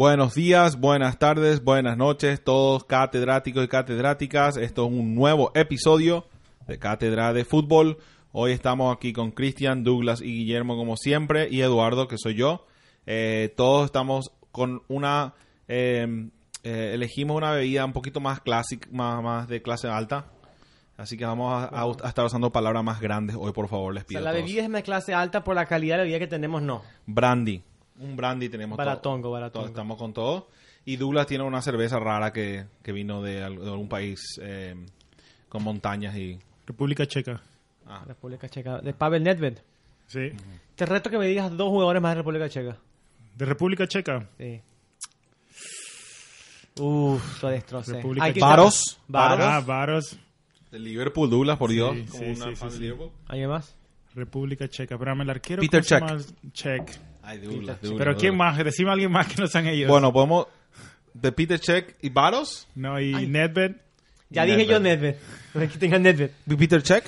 Buenos días, buenas tardes, buenas noches, todos catedráticos y catedráticas. Esto es un nuevo episodio de Cátedra de Fútbol. Hoy estamos aquí con Cristian, Douglas y Guillermo como siempre y Eduardo, que soy yo. Eh, todos estamos con una... eh, eh, elegimos una bebida un poquito más clásica, más, más de clase alta. Así que vamos a, a- a estar usando palabras más grandes hoy, por favor, les O pido. sea, la bebida es de clase alta por la calidad de la bebida que tenemos, no. Brandy. Un brandy tenemos todo. Baratongo, baratongo. Todo, estamos con todo. Y Douglas tiene una cerveza rara que, que vino de, al- de algún país eh, con montañas y... República Checa. ah. República Checa. De Pavel Nedved. Sí. Te reto que me digas dos jugadores más de República Checa. De República Checa. Sí. Uf, lo destrocé. Varos. Varos. Ah, Varos. De Liverpool, Douglas, por Sí, Dios. sí, como una sí, fan sí, de sí. Liverpool. ¿Alguien más? República Checa. Espérame, el arquero. Peter ¿cómo se Cech. llama? Check. Ay, Douglas, Peter Douglas, Pero ¿quién más? Decime a alguien más que no sean ellos. Bueno, podemos... De Peter Check y Varos. No, y Ay. Nedved. Ya Nedved. dije yo Nedved. No es que tenga Nedved. Peter Check.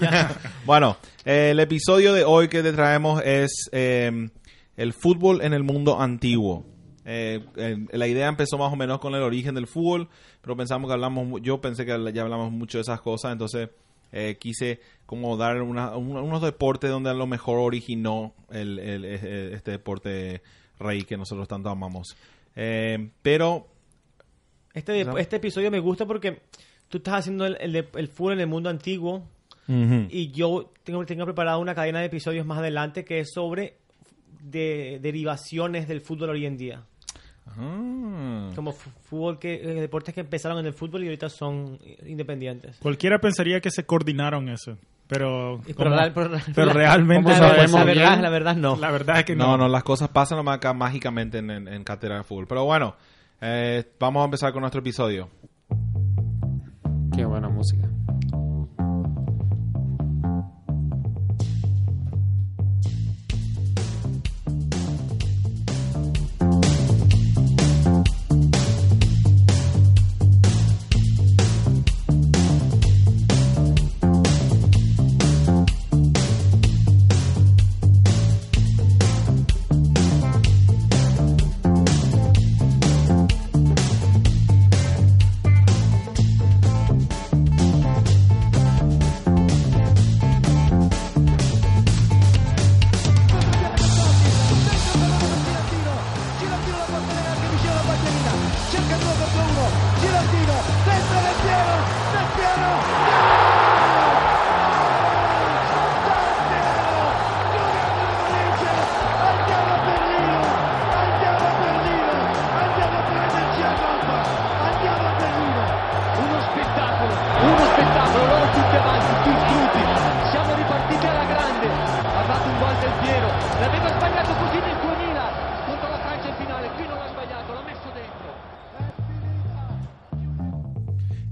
bueno, eh, el episodio de hoy que te traemos es eh, el fútbol en el mundo antiguo. Eh, eh, la idea empezó más o menos con el origen del fútbol, pero pensamos que hablamos, yo pensé que ya hablamos mucho de esas cosas, entonces eh, quise como dar una- un- unos deportes donde a lo mejor originó el, el- eh, este deporte rey que nosotros tanto amamos. Eh, pero Este, este episodio me gusta porque tú estás haciendo el, el, el fútbol en el mundo antiguo y yo tengo, tengo preparado una cadena de episodios más adelante que es sobre de, derivaciones del fútbol hoy en día. Ah. Como fútbol que eh, deportes que empezaron en el fútbol y ahorita son independientes. Cualquiera pensaría que se coordinaron eso. Pero, pero- pero realmente la, no verdad, la no. La verdad es que No, no. no, las cosas pasan nomás acá mágicamente en, en, en Cátedra de Fútbol. Pero bueno, eh, vamos a empezar con nuestro episodio. Qué buena música.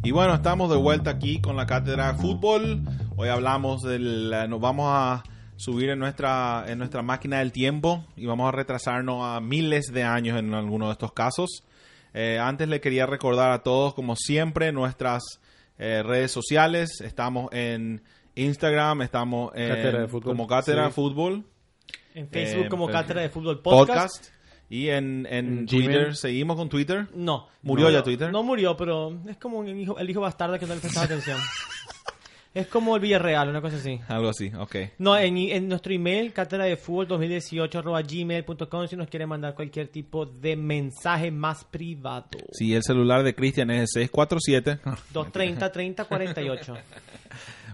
Y bueno, estamos de vuelta aquí con la Cátedra de Fútbol. Hoy hablamos del... Nos vamos a subir en nuestra, en nuestra máquina del tiempo y vamos a retrasarnos a miles de años en algunos de estos casos. Eh, antes le quería recordar a todos, como siempre, nuestras eh, redes sociales. Estamos en Instagram, estamos en, Cátedra de Fútbol. como Cátedra de. Fútbol. En Facebook Eh, como eh, Cátedra de Fútbol Podcast. Podcast. Y en, en Twitter, seguimos con Twitter. No. ¿Murió No, ya Twitter? No murió, pero es como el hijo, el hijo bastardo que no le prestaba atención. es como el Villarreal, una cosa así. Algo así, ok. No, en, en nuestro email, cátedra de fútbol 2018 arroba gmail.com si nos quiere mandar cualquier tipo de mensaje más privado. Si el celular de Cristian es el 647. 230 30 48.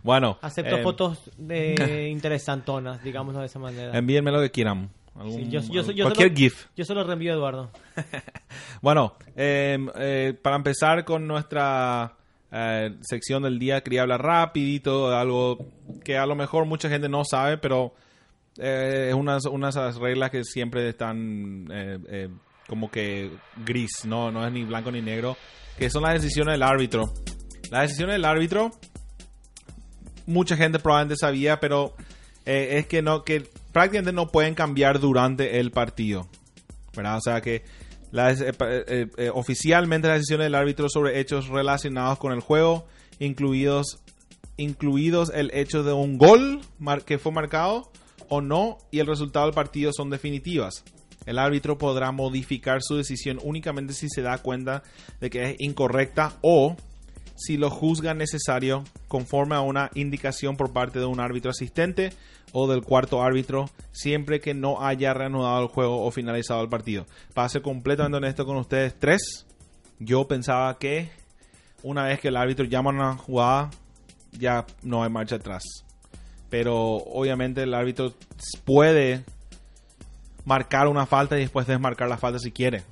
Bueno, Acepto eh, fotos de interesantonas, digámoslo de esa manera. Envíenme lo que quieran. Algún- Sí, yo- yo- yo- yo cualquier solo- GIF. Yo se lo reenvío a Eduardo. Bueno, eh, eh, para empezar con nuestra eh, sección del día, quería hablar rapidito de algo que a lo mejor mucha gente no sabe, pero eh, es unas, unas reglas que siempre están como que gris, ¿no? no es ni blanco ni negro, que son las decisiones del árbitro. Las decisiones del árbitro, mucha gente probablemente sabía, pero eh, es que no, que prácticamente no pueden cambiar durante el partido. ¿verdad? O sea que eh, eh, eh, oficialmente las decisiones del árbitro sobre hechos relacionados con el juego, incluidos, incluidos el hecho de un gol que fue marcado o no, y el resultado del partido son definitivas. El árbitro podrá modificar su decisión únicamente si se da cuenta de que es incorrecta o si lo juzga necesario conforme a una indicación por parte de un árbitro asistente o del cuarto árbitro, siempre que no haya reanudado el juego o finalizado el partido. Para ser completamente honesto con ustedes tres, yo pensaba que una vez que el árbitro llama una jugada, ya no hay marcha atrás. Pero obviamente el árbitro puede marcar una falta y después desmarcar la falta si quiere.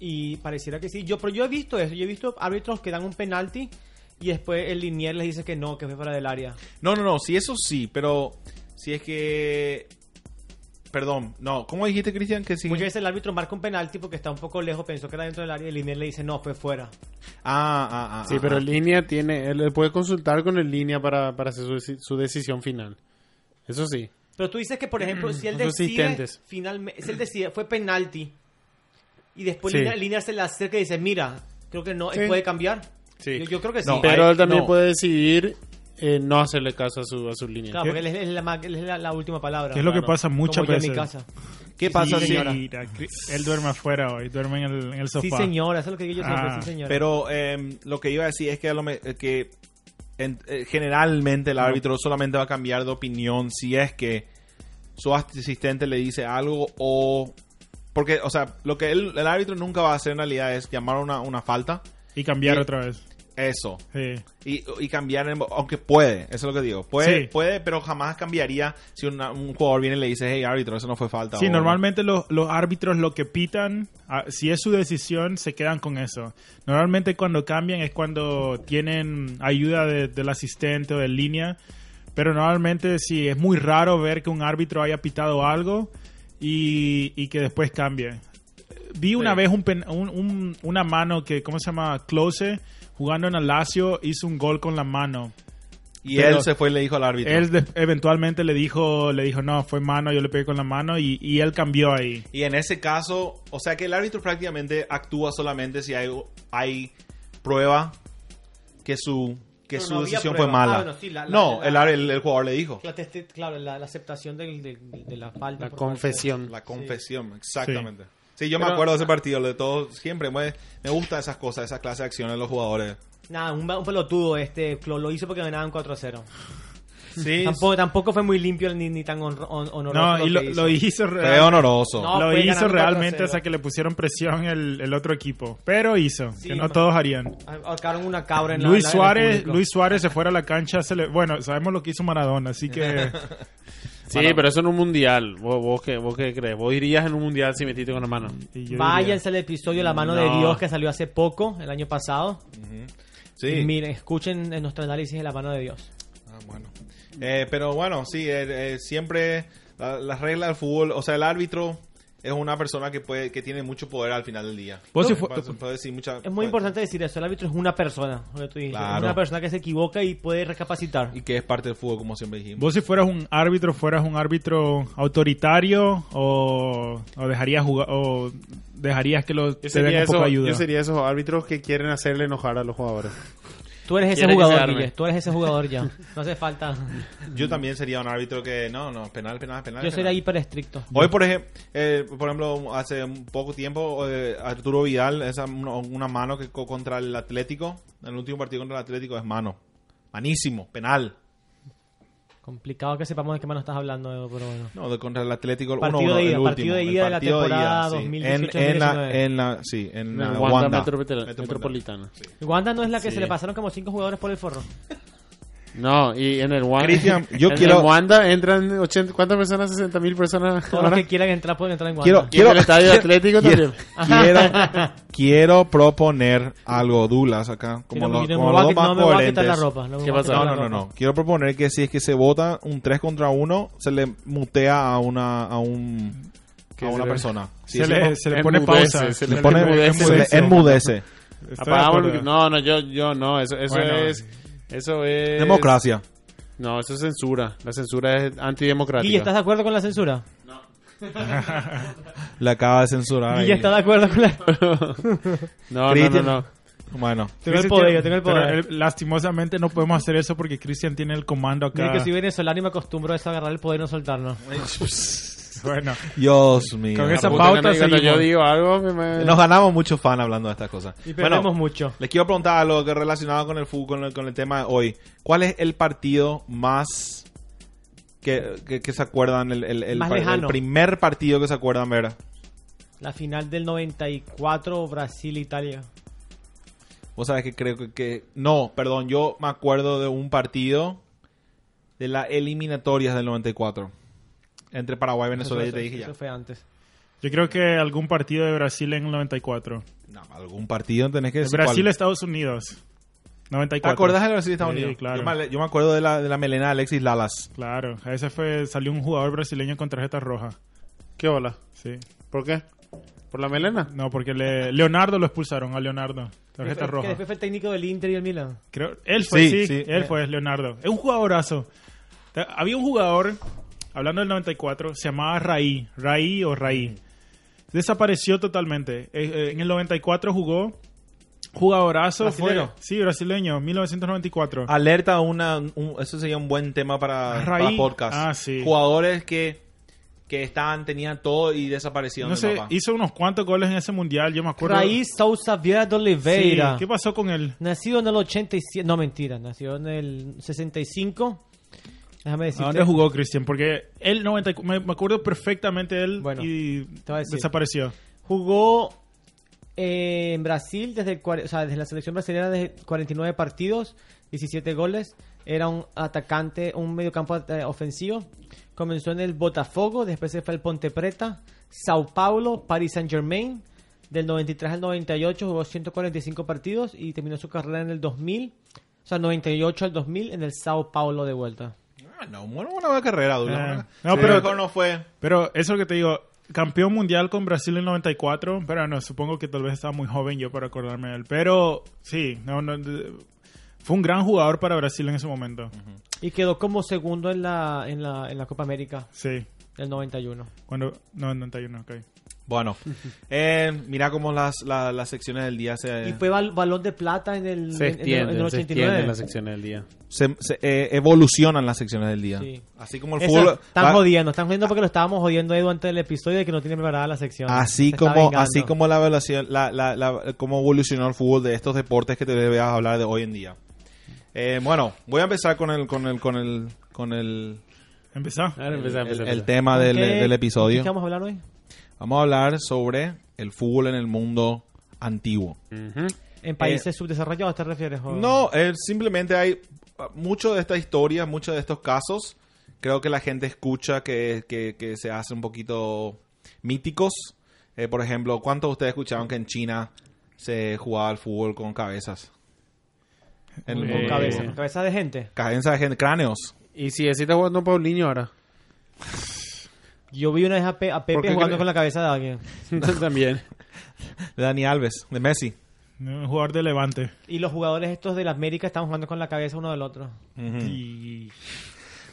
Y pareciera que sí. Yo, pero yo he visto eso. Yo he visto árbitros que dan un penalti y después el linier les dice que no, que fue fuera del área. No, no, no, sí, eso sí, pero si es que... Perdón, no, ¿cómo dijiste, Cristian? Que sí. Muchas veces el árbitro marca un penalti porque está un poco lejos, pensó que era dentro del área y el linier le dice no, fue fuera. Ah, ah, ah. Sí, ah, pero ah. en línea tiene, él puede consultar con el línea para, para hacer su, su decisión final. Eso sí. Pero tú dices que, por ejemplo, si él decide, finalmente, si él decide, fue penalti, y después Sí. línea, línea se le acerca y dice, mira, creo que no, él puede cambiar. Sí. Yo, yo creo que sí. No, Pero él también no. puede decidir eh, no hacerle caso a su, a su línea. Claro, porque él es, la, él es la, la última palabra. Que es lo que pasa muchas yo en veces. mi casa. ¿Qué pasa Sí, si... mira, él duerme afuera hoy, duerme en el, en el sofá. Sí, señora, eso es lo que digo yo siempre, Ah, sí, señora. Pero em, lo que iba a decir es que, a lo me- eh, que en- eh, generalmente el árbitro solamente va a cambiar de opinión si es que su asistente le dice algo o... Porque, o sea, lo que él- el árbitro nunca va a hacer en realidad es llamar una, una falta. Y cambiar otra vez. Eso. Sí. Y, y cambiar, en- aunque puede, eso es lo que digo. Puede, Sí. puede pero jamás cambiaría si una- un jugador viene y le dice, hey árbitro, eso no fue falta. Sí, o- normalmente los, los árbitros lo que pitan, ah, si es su decisión, se quedan con eso. Normalmente cuando cambian es cuando tienen ayuda de- del asistente o de línea, pero normalmente sí, es muy raro ver que un árbitro haya pitado algo y, y que después cambie. Vi una Sí. vez un pen- un- un- una mano que, ¿cómo se llama? Close, jugando en el Lazio, hizo un gol con la mano. Y pero- él se fue y le dijo al árbitro. Él de- eventualmente le dijo, le dijo, no, fue mano, yo le pegué con la mano y, y él cambió ahí. Y en ese caso, o sea que el árbitro prácticamente actúa solamente si hay, hay prueba que su, que Pero su no decisión prueba. fue mala. Ah, bueno, sí, la- la- no, la- el, ar- el, el jugador le dijo. Claro, la, la aceptación del- de, la falta. La parte confesión. La confesión, exactamente. Sí, yo me acuerdo de ese partido, de todo, siempre me, me gustan esas cosas, esa clase de acciones de los jugadores. Nada, un, un pelotudo este, lo, lo hizo porque ganaban 4 a 0. Sí, Tampoco, tampoco fue muy limpio ni, ni tan honro- hon- honoroso. No, y lo, hizo, fue real- honoroso. No, lo fue hizo realmente 4-0. hasta que le pusieron presión el, el otro equipo. Pero hizo, Sí, que no todos harían. Ahorcaron una cabra en la Luis la- Suárez. Luis Suárez se fuera a la cancha. se le- bueno, sabemos lo que hizo Maradona, así que Sí, pero eso en un mundial. ¿Vos, vos, qué, ¿Vos qué crees? ¿Vos irías en un mundial si metiste con la mano? Váyanse al episodio La mano de. Dios que salió hace poco, el año pasado. Sí. Y miren, escuchen en nuestro análisis de La mano de Dios. Bueno. Eh, pero bueno, sí, eh, eh, siempre la- las reglas del fútbol, o sea, el árbitro es una persona que puede que tiene mucho poder al final del día. Vos si puede- puede decir mucha- Es muy puede- importante decir eso, el árbitro es una persona, lo que tú dijiste. Claro. Es una persona que se equivoca y puede recapacitar. Y que es parte del fútbol, como siempre dijimos. Vos si fueras un árbitro, fueras un árbitro autoritario o, o dejarías jugar o dejarías que lo, Yo te den sería, un poco eso- de ayuda. yo sería esos árbitros que quieren hacerle enojar a los jugadores. Tú eres ese jugador. Guille. Tú eres ese jugador ya. No hace falta. Yo también sería un árbitro que, no, no, penal, penal, penal. Yo penal. sería hiper estricto. Hoy, por ejemplo, eh, por ejemplo, hace un poco tiempo, eh, Arturo Vidal, esa una, mano que co- contra el Atlético, en el último partido contra el Atlético es mano. Manísimo, penal. Complicado que sepamos de qué mano estás hablando, pero bueno. No, de contra el Atlético, el Partido 1-1, de ida, el último, partido de el ida de la partido de temporada ida, sí. 2018-2019. En, en la, en la, sí, en En la el Wanda. Wanda Metropol- Metropolitana. Metropolitana. Wanda no es la que Sí. se le pasaron como cinco jugadores por el forro. No, y en el Wanda. Cristian, yo en quiero- Wanda entran 80, ¿cuántas personas? 60 mil personas. Todos los que quieran entrar pueden entrar en Wanda. Quiero, quiero, en el estadio quiero- Atlético quiero- también. Quiero, quiero proponer algo, Dulas, acá. Como, no, no como los dos qui- más no coherentes. la ropa. No, No, no, no, no. Quiero proponer que si es que se vota un 3 contra 1, se le mutea a una, a un, ¿Qué a una se persona. Sí, se, sí, le, ¿no? se le pone pausa. se le le pone, enmudece. No, no, yo, yo no. Eso, eso Bueno. es. Eso es. Democracia. No, eso es censura. La censura es antidemocrática. Guille, ¿estás de acuerdo con la censura? Le acaba de censurar. Ahí. ¿estás de acuerdo con la No, no, no, no. Bueno. Tengo el poder, yo tengo el poder. él- lastimosamente no podemos hacer eso porque Cristian tiene el comando acá. Mira que soy venezolano y me acostumbro a eso, a agarrar el poder y no soltarlo. Bueno, Dios mío. Con esa pauta cuando- yo digo algo, me- Nos ganamos muchos fan hablando de estas cosas. Y perdemos Bueno, mucho. les quiero preguntar algo que relacionado con el fútbol, con el, con el tema de hoy. ¿Cuál es el partido más que, que- que se acuerdan, el, el- el el primer partido que se acuerdan ver? La final del 94, Brasil-Italia. Vos sabés que creo que, que- No, perdón, yo me acuerdo de un partido de las eliminatorias del 94. Entre Paraguay y Venezuela, Eso- ya te dije ya. Eso fue antes. yo creo que algún partido de Brasil en el 94. No, algún partido tenés que decir Brasil, cuál. Estados Unidos. ¿Te 94. acuerdas del Brasil y Estados Sí, Unidos? claro. Yo, me, yo me acuerdo de la, de la melena de Alexis Lalas. Claro, a ese fue, salió un jugador brasileño con tarjeta roja. ¿Qué hola? Sí. ¿Por qué? ¿Por la melena? No, porque le- Leonardo lo expulsaron a Leonardo. Tarjeta roja. Que después fue el técnico del Inter y el Milan. Creo, él fue, Sí, sí, sí. él fue, Leonardo. Es un jugadorazo. Te- Había un jugador, hablando del 94, se llamaba Raí, Raí o Raí. Desapareció totalmente. Eh, eh, en el 94 jugó, jugadorazo. Sí, brasileño, 1994. Alerta, una, un- eso sería un buen tema para, Raí. para podcast. Ah, sí. Jugadores que, que estaban, tenían todo y desaparecieron no sé, mapa. hizo unos cuantos goles en ese mundial, yo me acuerdo. Raíz Sousa Vieira de Sí, Oliveira. ¿Qué pasó con él? Nacido en el 87. No, mentira. Nació en el 65. Déjame ¿A decirte. dónde jugó Cristian? Porque él 94, me, me acuerdo perfectamente de él Bueno, y desapareció. Jugó eh, en Brasil desde, el, o sea, desde la selección brasileña desde 49 partidos, 17 goles. Era un atacante, un mediocampo eh, ofensivo. Comenzó en el Botafogo, después se fue al Ponte Preta, Sao Paulo, Paris Saint Germain. Del 93 al 98 jugó 145 partidos y terminó su carrera en el 2000. O sea, 98 al 2000 en el Sao Paulo de vuelta. Ah, no, bueno, una buena carrera, Douglas. Ah. Buena- No, Sí, pero- mejor no fue. Pero eso es lo que te digo, campeón mundial con Brasil en 94, pero no, supongo que tal vez estaba muy joven yo para acordarme de él. Pero sí, no, no, fue un gran jugador para Brasil en ese momento. Y quedó como segundo en la, en la, en la Copa América Sí, del 91. cuando, no, 91, ok. Bueno, eh, mira cómo las, la- las secciones del día se, Y fue bal- balón de plata en el, Se en- en el- en el extienden, se 89. extienden las secciones del día. se- se, eh, evolucionan las secciones del día. Sí. Así como el Eso, fútbol. están va- jodiendo, están jodiendo porque lo estábamos jodiendo Edu antes del episodio de que no tiene preparada la sección. Así Se como, así como la evaluación, la, la, la- cómo evolucionó el fútbol de estos deportes que te voy a hablar de hoy en día. Eh, bueno, voy a empezar con el, con el, con el, con el, empezá, el, empezá, el empezá. tema ¿Con del, del episodio. ¿Qué vamos a hablar hoy? Vamos a hablar sobre el fútbol en el mundo antiguo. ¿En países subdesarrollados te refieres? o- Eh, No, eh, simplemente hay mucho de esta historia, muchos de estos casos. Creo que la gente escucha que, que, que se hacen un poquito míticos. Eh, por ejemplo, ¿cuántos de ustedes escucharon que en China se jugaba al fútbol con cabezas? En- Con en- cabeza, con cabeza de gente. Cabezas de gente, cráneos. Y si así está jugando Paulinho ahora. Yo vi una vez a, Pe- a ¿Por Pepe jugando con la cabeza de alguien. También. De Dani Alves, de Messi. Un jugador de Levante. Y los jugadores estos de la América estaban jugando con la cabeza uno del otro. Y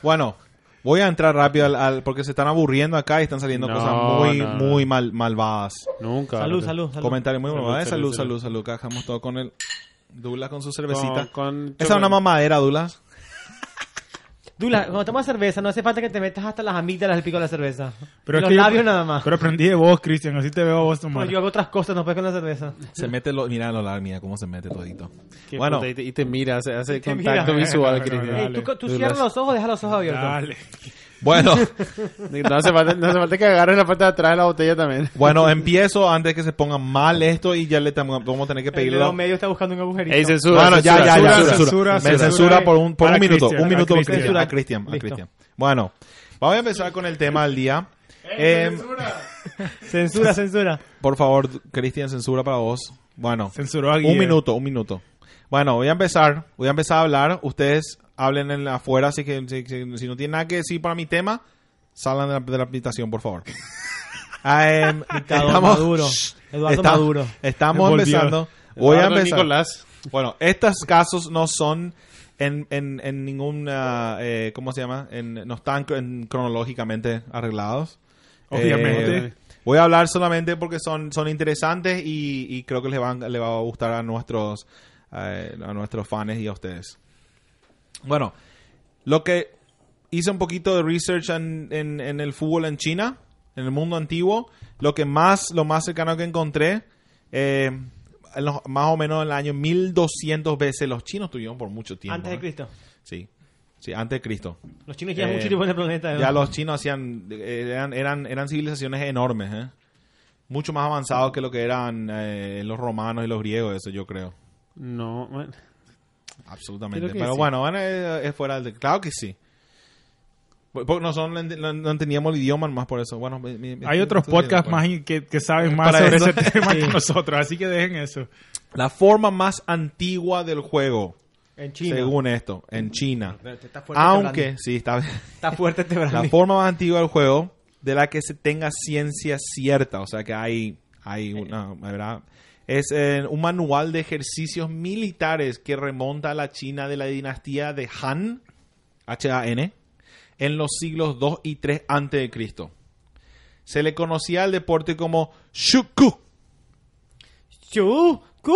Bueno, voy a entrar rápido al, al- porque se están aburriendo acá y están saliendo No, cosas muy, no, muy mal, malvadas. Nunca. Salud, salud, salud. Comentarios muy Salud, malvados. Salud, salud, salud, salud. salud. Cajamos todo con el Douglas con su cervecita. Con, con Esa es una mamadera, Douglas. Dula, cuando tomas cerveza no hace falta que te metas hasta las amígdalas del pico de la cerveza. Pero los que yo- labios nada más. Pero aprendí de vos, Cristian, así te veo a vos tomar. Bueno, yo hago otras cosas, no puedes con la cerveza. Se mete lo, mira lo largo, mira cómo se mete todito. Qué Bueno, puta, y, te, y te mira, hace, hace contacto mira. visual, Cristian. dale. Ey, tú, tú cierras los ojos, deja los ojos abiertos. Dale. Bueno, No hace, falta, no hace falta que agarres la parte de atrás de la botella también. bueno, empiezo antes que se ponga mal esto y ya le tengo- vamos a tener que El pedirle. dedo medio está buscando un agujerito. Ey, censura, Bueno, ya, ya, censura, ya, censura. censura. censura, Me censura. censura por un, por un minuto, Cristian, un minuto a Cristian, a Cristian, a. Cristian. Bueno, vamos a empezar con el tema del día. Eh, Censura, censura. por favor, Cristian, censura para vos. Bueno, Censuró a un minuto, un minuto. Bueno, voy a empezar, voy a empezar a hablar. Ustedes hablen en afuera, así que si, si- si no tienen nada que decir para mi tema, salgan de la, de la habitación, por favor. Em, Dictador Maduro. Eduardo Maduro. Estamos empezando. Voy a empezar. Nicolás. Bueno, estos casos no son en, en, en ningún, ah, eh, ¿cómo se llama? En- no están en- cronológicamente arreglados. Obviamente. Eh, voy a hablar solamente porque son, son interesantes y, y creo que les, van, les va a gustar a nuestros, eh, a nuestros fans y a ustedes. Bueno, lo que hice un poquito de research en, en- en el fútbol en China en el mundo antiguo. Lo que más, lo más cercano que encontré, eh, en los- más o menos en el año 1200 veces los chinos tuvieron por mucho tiempo. Antes de ¿eh? Cristo. Sí, sí, antes de Cristo. Los chinos llevan Eh, mucho tiempo en el planeta. ¿no? Ya los chinos hacían, eh, eran, eran, eran civilizaciones enormes, ¿eh? Mucho más avanzados que lo que eran eh, los romanos y los griegos, eso yo creo. No, bueno, Absolutamente. Pero sí. bueno, bueno, es, es fuera del... Claro que sí. Por- Porque nosotros no, ent- no entendíamos el idioma más por eso. Bueno, mi- mi- Hay otros podcasts bueno. más in- que, que saben más Para sobre eso. ese tema Sí. que nosotros, así que dejen eso. La forma más antigua del juego, En China. según esto, en China. Está fuerte Aunque, este sí, está. Está fuerte este. La forma más antigua del juego de la que se tenga ciencia cierta, o sea que hay, hay una, ¿verdad? Es eh, un manual de ejercicios militares que remonta a la China de la dinastía de Han, H-A-N, en los siglos 2 y 3 antes de Cristo. Se le conocía al deporte como Shuku. Chucu.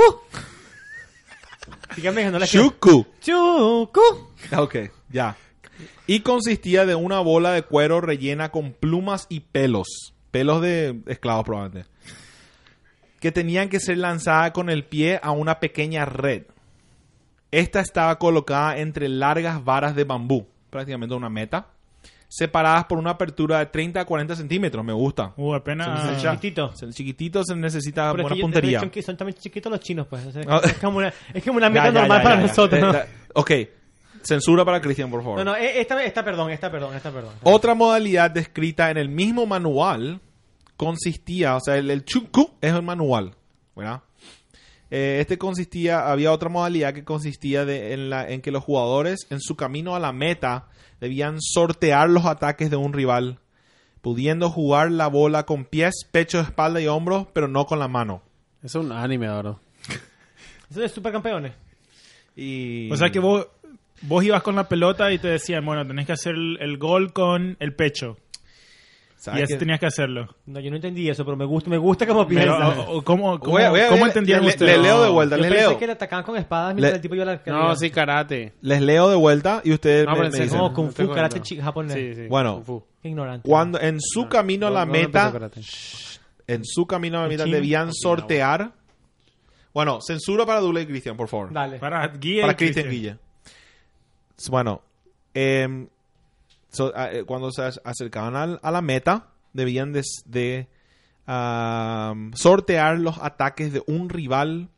Dígame que no la Shuku. Chucu. Ok, ya. Y consistía de una bola de cuero rellena con plumas y pelos. Pelos de esclavos probablemente. Que tenían que ser lanzadas con el pie a una pequeña red. Esta estaba colocada entre largas varas de bambú, prácticamente una meta, separadas por una apertura de 30 a 40 centímetros. Me gusta. Uh, apenas... Se chiquitito. El chiquitito se necesita Pero es buena que puntería. son son también chiquitos los chinos, pues. o sea, es, como una, es como una Ya, meta ya, normal ya, para nosotros. ¿no? ok, censura para Cristian, por favor. No, no, eh, esta, esta, perdón, esta, perdón, esta, perdón. Otra modalidad descrita en el mismo manual consistía, o sea, el, el chuku es el manual, ¿verdad? Eh, este consistía, había otra modalidad que consistía de, en, la, en que los jugadores en su camino a la meta debían sortear los ataques de un rival, pudiendo jugar la bola con pies, pecho, espalda y hombros, pero no con la mano. eso es un anime ahora. Eso es supercampeones. Y... O sea que vos, vos ibas con la pelota y te decían, bueno, tenés que hacer el, el gol con el pecho. Y ¿sabes así tenías que hacerlo. No, yo no entendí eso, pero me gusta, me gusta como Pero, piensa. ¿Cómo, cómo, Voy a- voy a- cómo le- entendían le- ustedes? le leo de vuelta, yo les pensé leo. que le atacaban con espadas mientras Le- el tipo la No, sí, karate. Les leo de vuelta y ustedes No, me- me serio. dicen. No, Kung Fu, karate japonés. Sí, sí. Bueno. Kung Fu. Qué ignorante. Cuando en su camino a la ¿Dónde meta, en su camino a la meta debían sortear. Bueno, censura para Dule y Cristian, por favor. Dale. Para Guía Para Cristian. Guille. Bueno, em, so- a- eh, cuando se ac- acercaban al- a la meta, debían de, de, am, sortear los ataques de un rival,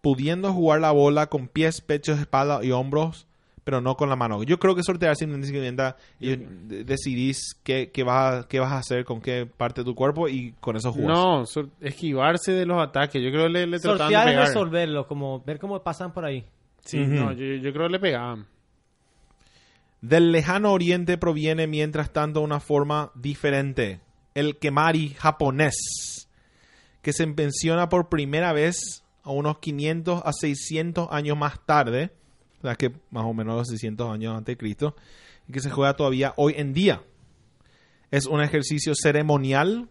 pudiendo jugar la bola con pies, pechos, espalda y hombros, pero no con la mano. Yo creo que sortear simplemente y de- decidís qué, qué vas a, qué vas a hacer con qué parte de tu cuerpo y con eso jugas. No, esquivarse de los ataques. Yo creo que le, le trataban de es resolverlo, como ver cómo pasan por ahí. Sí, no, yo, yo creo que le pegaban. Del lejano oriente proviene, mientras tanto, una forma diferente. El kemari japonés, que se menciona por primera vez a unos 500 a 600 años más tarde, o sea que más o menos los 600 años antes de Cristo, y que se juega todavía hoy en día. Es un ejercicio ceremonial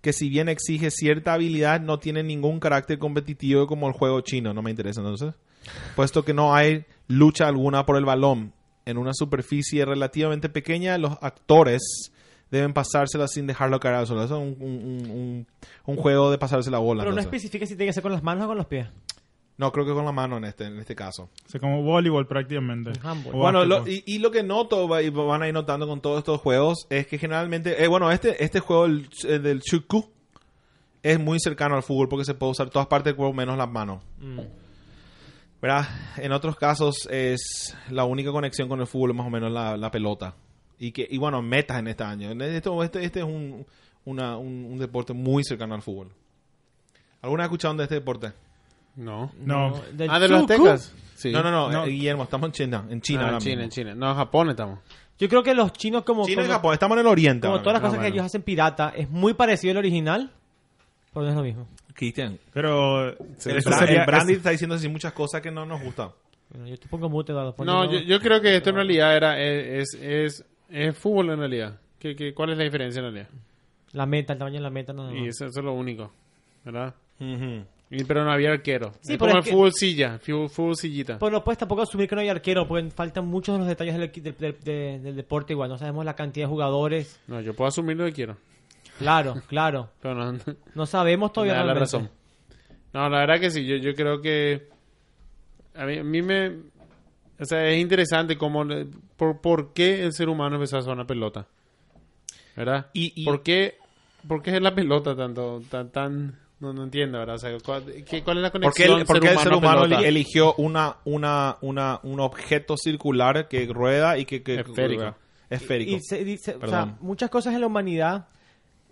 que si bien exige cierta habilidad, no tiene ningún carácter competitivo como el juego chino. No me interesa entonces. Puesto que no hay lucha alguna por el balón. En una superficie relativamente pequeña, los actores deben pasársela sin dejarlo caer al suelo. Eso es un, un- un- un juego de pasarse la bola. Pero no especifica si tiene que ser con las manos o con los pies. No, creo que con la mano en este, en este caso. O sea, como voleibol prácticamente. Bueno, lo- y, y lo que noto y van a ir notando con todos estos juegos es que generalmente, eh, bueno, este, este juego el, del Chuku es muy cercano al fútbol porque se puede usar todas partes del cuerpo menos las manos. Mm. ¿Verdad? En otros casos es la única conexión con el fútbol más o menos la, la pelota. Y que y bueno, metas en este año. Esto- este, este es un, una- un, un deporte muy cercano al fútbol. ¿Alguna vez escucharon de este deporte? No. No. Ah, de los aztecas. Sí. No, no, no, No. eh, Guillermo, estamos en China. En China, Ah, en China, mismo. en China. No, en Japón estamos. Yo creo que los chinos como... China y como- Japón, estamos en el oriente. Como todas las mismo. cosas Ah, que bueno. ellos hacen pirata, es muy parecido al original, pero no es lo mismo. Cristian, Pero el, Bra- está diciendo así muchas cosas que no nos gustan. Bueno, yo te pongo mute, Eduardo. No, yo, yo creo que esto en realidad era es, es, es, es fútbol en realidad. ¿Qué, qué, cuál es la diferencia en realidad? La meta, el tamaño de la meta, no, no. Y eso, eso es lo único, ¿verdad? Ujú. Y- pero no había arquero. Sí, es como es el que- fútbol silla, fútbol, fútbol sillita. Pues no puedes tampoco asumir que no hay arquero, porque faltan muchos de los detalles del, del, del- de- del deporte igual. No sabemos la cantidad de jugadores. No, yo puedo asumir lo que quiero. Claro, claro. Pero no, No sabemos me todavía da la razón. No, la verdad que sí, yo, yo creo que a mí, a mí me... O sea, es interesante cómo... Por, por qué el ser humano empezó a usar una pelota. ¿Verdad? Y- y- ¿Por qué, por qué es la pelota tanto, tan, tan... No, no entiendo, ¿verdad? O sea, ¿cuál, qué- cuál es la ¿Por conexión qué, el, por qué el ser humano pelota? eligió una, una, una, un objeto circular que rueda y que... que Esférico. Esférico. Y se dice, o Perdón. sea, muchas cosas en la humanidad.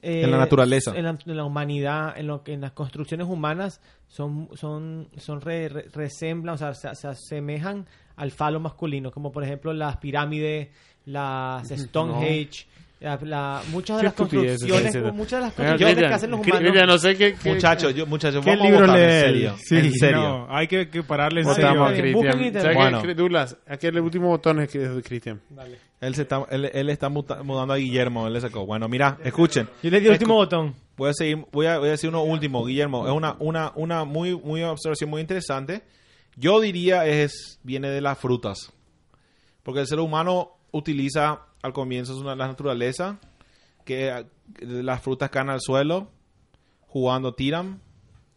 Eh, En la naturaleza. En la, en la humanidad, en, lo que, en las construcciones humanas, son, son, son re- re- resemblan, o sea, se, se asemejan al falo masculino, como por ejemplo las pirámides, las Stonehenge, la- la- muchas de las construcciones, muchas de las construcciones Cristian, que hacen los humanos. No sé qué... qué- Muchachos, yo, muchachos, ¿Qué vamos a libro votar, lee en serio. Sí, en serio. no, hay que, que pararle en a serio. Cristian. internet. ¿Sabes Bueno. qué, Douglas? Aquí el último botón es que es de Cristian. Él, se está, él, él está muta- mudando a Guillermo, él le sacó. Bueno, mira, escuchen. Yo le di el último botón. Voy a seguir, voy a, voy a decir uno último, Guillermo. Es una, una, una muy, muy observación muy interesante. Yo diría es, viene de las frutas. Porque el ser humano utiliza al comienzo es una, la naturaleza, que eh, las frutas caen al suelo, jugando tiran,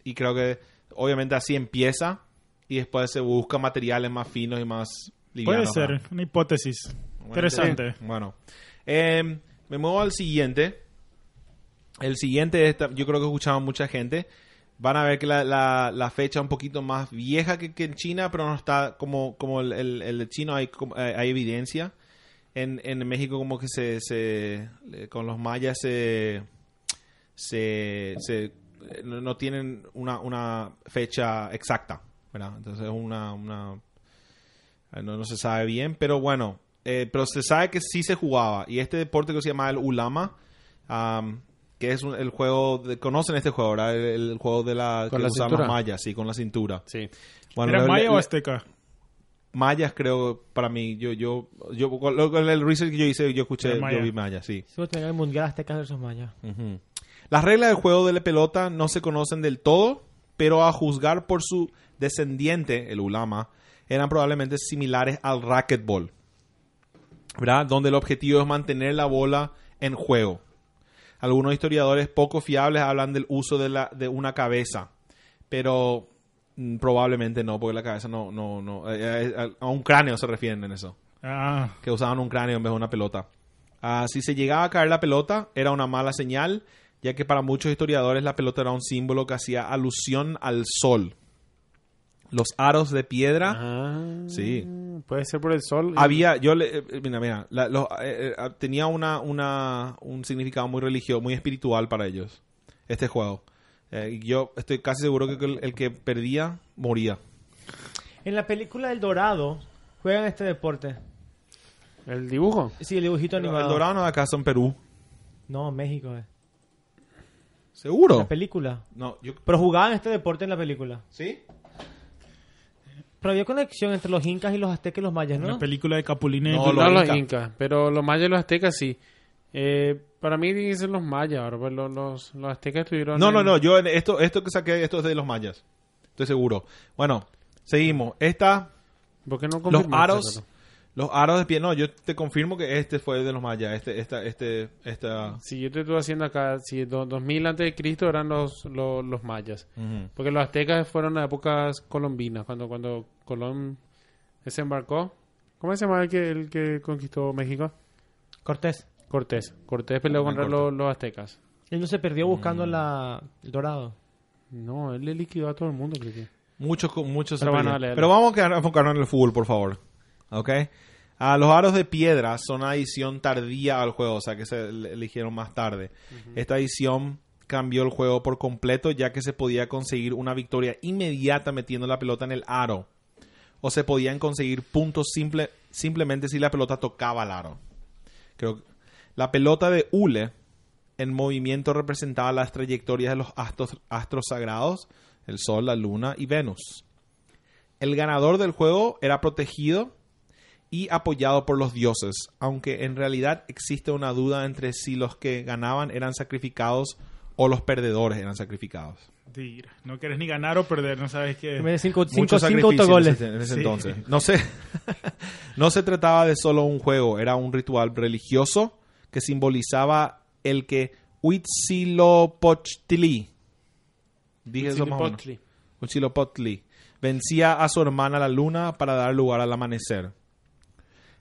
y creo que obviamente así empieza, y después se busca materiales más finos y más Puede livianos. ser, ¿verdad? una hipótesis. Interesante. Bueno, eh, me muevo al siguiente. El siguiente, yo creo que escuchaba mucha gente. Van a ver que la, la, la fecha es un poquito más vieja que, que en China, pero no está como, como el, el, el de chino, hay, eh, hay evidencia. En, en México como que se, se eh, con los mayas se, se, se- eh, no, no tienen una, una fecha exacta, ¿verdad? Entonces es una, una eh, no, no se sabe bien, pero bueno, eh, pero se sabe que sí se jugaba. Y este deporte que se llama el Ulama, am, que es un- el juego, de, conocen este juego, ¿verdad? El, el juego de la Con que la cintura. los mayas, sí, con la cintura. Sí. Bueno, ¿Era le- maya le- o azteca? Mayas creo para mí, yo yo yo con el research que yo hice, yo escuché, yo vi mayas, sí. El mundial aztecas versus mayas. Las reglas del juego de la pelota no se conocen del todo, pero a juzgar por su descendiente, el ulama, eran probablemente similares al racquetball, ¿verdad? Donde el objetivo es mantener la bola en juego. Algunos historiadores poco fiables hablan del uso de, la, de una cabeza, pero probablemente no, porque la cabeza no, no, no, eh, eh, a un cráneo se refieren en eso Ah, que usaban un cráneo en vez de una pelota. Ah, si se llegaba a caer la pelota, era una mala señal, ya que para muchos historiadores la pelota era un símbolo que hacía alusión al sol. Los aros de piedra. Ah, Sí. Puede ser por el sol. Había, yo le, eh, mira, mira, la- los, eh, eh, tenía una, una, un significado muy religioso, muy espiritual para ellos, este juego. Eh, yo estoy casi seguro que el, el que perdía, moría. En la película El Dorado juegan este deporte. El dibujo. Sí, el dibujito Pero animado. el Dorado no acaso en Perú. No, México. eh. ¿Seguro? La película. No, yo... Pero jugaban este deporte en la película. ¿Sí? Pero había conexión entre los incas y los aztecas y los mayas, ¿no? una película de Capulina y No, los no los incas. incas, pero los mayas y los aztecas sí. Eh, para mí tienen que ser los mayas, ahora, pues los, los, los aztecas estuvieron... No, no, en- no, yo en esto, esto que saqué, esto es de los mayas. Estoy seguro. Bueno, seguimos. Esta, ¿Por qué no los aros, los aros de pie. No, yo te confirmo que este fue de los mayas. Este, esta, este, esta. Si yo te estoy haciendo acá, si do- 2000 antes de Cristo eran los, los, los mayas. Porque los aztecas fueron a épocas colombinas, cuando, cuando Colón desembarcó. ¿Cómo se llama el que, el que conquistó México? Cortés. Cortés. Cortés peleó contra Cortés. los, los aztecas. Él no se perdió buscando Mm. la, el dorado. No, él le liquidó a todo el mundo, creo que. Muchos, con- muchos. se Pero bueno, pelean. dale, dale. Pero vamos a quedar- a enfocarnos en el fútbol, por favor. ¿Ok? Ah, los aros de piedra son una adición tardía al juego, o sea que se el- eligieron más tarde. Esta edición cambió el juego por completo, ya que se podía conseguir una victoria inmediata metiendo la pelota en el aro. O se podían conseguir puntos simple, simplemente si la pelota tocaba el aro. Creo que la pelota de hule en movimiento representaba las trayectorias de los astros, astros sagrados, el Sol, la Luna y Venus. El ganador del juego era protegido y apoyado por los dioses, aunque en realidad existe una duda entre si los que ganaban eran sacrificados o los perdedores eran sacrificados. Tira. No quieres ni ganar o perder, no sabes qué. De cinco, cinco, cinco autogoles. en ese, en ese Sí. entonces. No se, no se trataba de solo un juego, era un ritual religioso que simbolizaba el que Huitzilopochtli. Dije eso más o menos. Huitzilopochtli. Huitzilopochtli. Vencía a su hermana la luna para dar lugar al amanecer.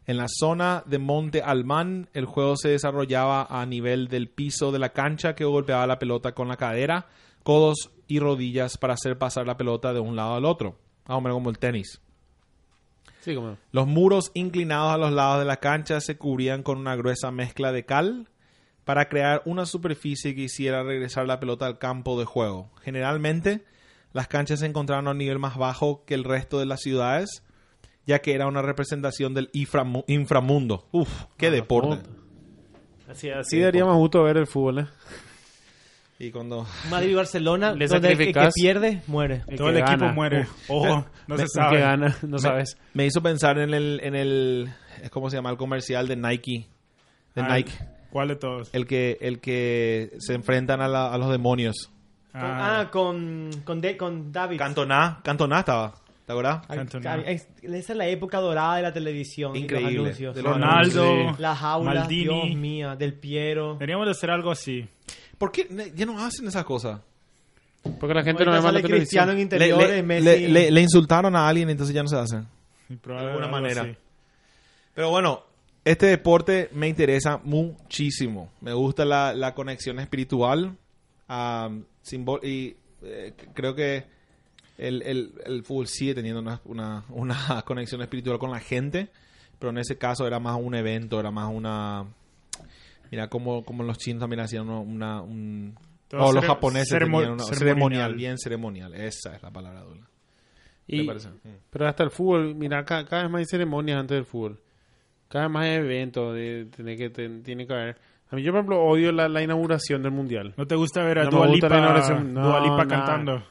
En la zona de Monte Almán, el juego se desarrollaba a nivel del piso de la cancha que golpeaba la pelota con la cadera, codos y rodillas para hacer pasar la pelota de un lado al otro. Más o menos como el tenis. Sí, como. Los muros inclinados a los lados de la cancha se cubrían con una gruesa mezcla de cal para crear una superficie que hiciera regresar la pelota al campo de juego. Generalmente, las canchas se encontraban a un nivel más bajo que el resto de las ciudades, ya que era una representación del inframu- inframundo. Uf, qué deporte. Así, así daría más gusto ver el fútbol, ¿eh? Y cuando Madrid y Barcelona, Le donde el que sacrificas- pierde, muere. El Todo que el equipo gana. muere. Uf. Ojo, no se El sabe. que gana, no sabes. me hizo pensar en el en el ¿cómo se llama? el comercial de Nike, de Ah, Nike, ¿Cuál de todos? el que el que se enfrentan a, la- a los demonios. Ah, ah, con, con, De- con David. Cantona, Cantona estaba, ¿te acuerdas? Esa es la época dorada de la televisión. y los Increíble. anuncios. De los Ronaldo, Sí. La jaula, Maldini. Dios mía, del Piero. Deberíamos de hacer algo así. ¿Por qué ya no hacen esas cosas? Porque la gente no ve más la en televisión. Le, interiores, le- Messi. le- le- le insultaron a alguien, entonces ya no se hace. Y probar De alguna manera. así. Pero bueno, este deporte me interesa muchísimo. Me gusta la, la conexión espiritual. simbol- y eh, creo que el, el- el fútbol sigue teniendo una, una- una conexión espiritual con la gente. Pero en ese caso era más un evento, era más una... Mira, como, como los chinos también hacían una... una- un, o los japoneses ceremo- tenían una- ceremonial. ceremonial. bien ceremonial. Esa es la palabra, Dula. Y- Me parece. Mm. pero hasta el fútbol, mira, ca- cada, vez más hay ceremonias antes del fútbol. Cada vez más hay eventos, de, tener que, ten- tiene que haber. A mí, yo, por ejemplo, odio la, la inauguración del mundial. ¿No te gusta ver a No Dua la. No, Dua Lipa nada. cantando?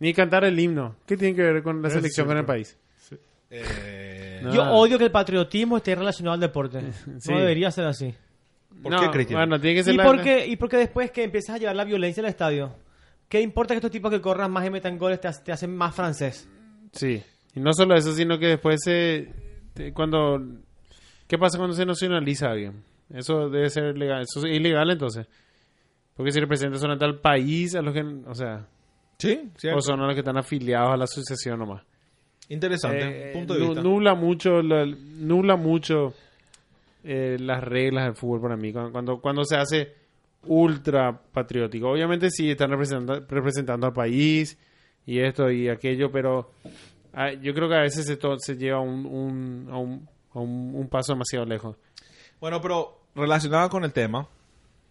Ni cantar el himno. ¿Qué tiene que ver con la Es selección con el cierto. país? Eh. Yo odio que el patriotismo esté relacionado al deporte. Sí. No debería ser así. ¿Por No, qué, Cristian? Bueno, tiene que ser ¿Y la- por, qué, ¿Y por qué después que empiezas a llevar la violencia al estadio? ¿Qué importa que estos tipos que corran más y metan goles te, te hacen más francés? Sí. Y no solo eso, sino que después se... te- cuando... ¿Qué pasa cuando se nacionaliza a alguien? Eso debe ser legal. Eso es ilegal entonces. Porque si representa solamente al país, a los que... O sea... Sí, cierto. O son a los que están afiliados a la asociación nomás. Interesante. Eh, punto de vista. Nubla mucho, la- nubla mucho eh, las reglas del fútbol para mí. Cuando, cuando, se hace ultra patriótico. Obviamente sí están representando, representando al país y esto y aquello, pero ah, yo creo que a veces se, to- se lleva un, un- a, un, a un- un paso demasiado lejos. Bueno, pero relacionado con el tema,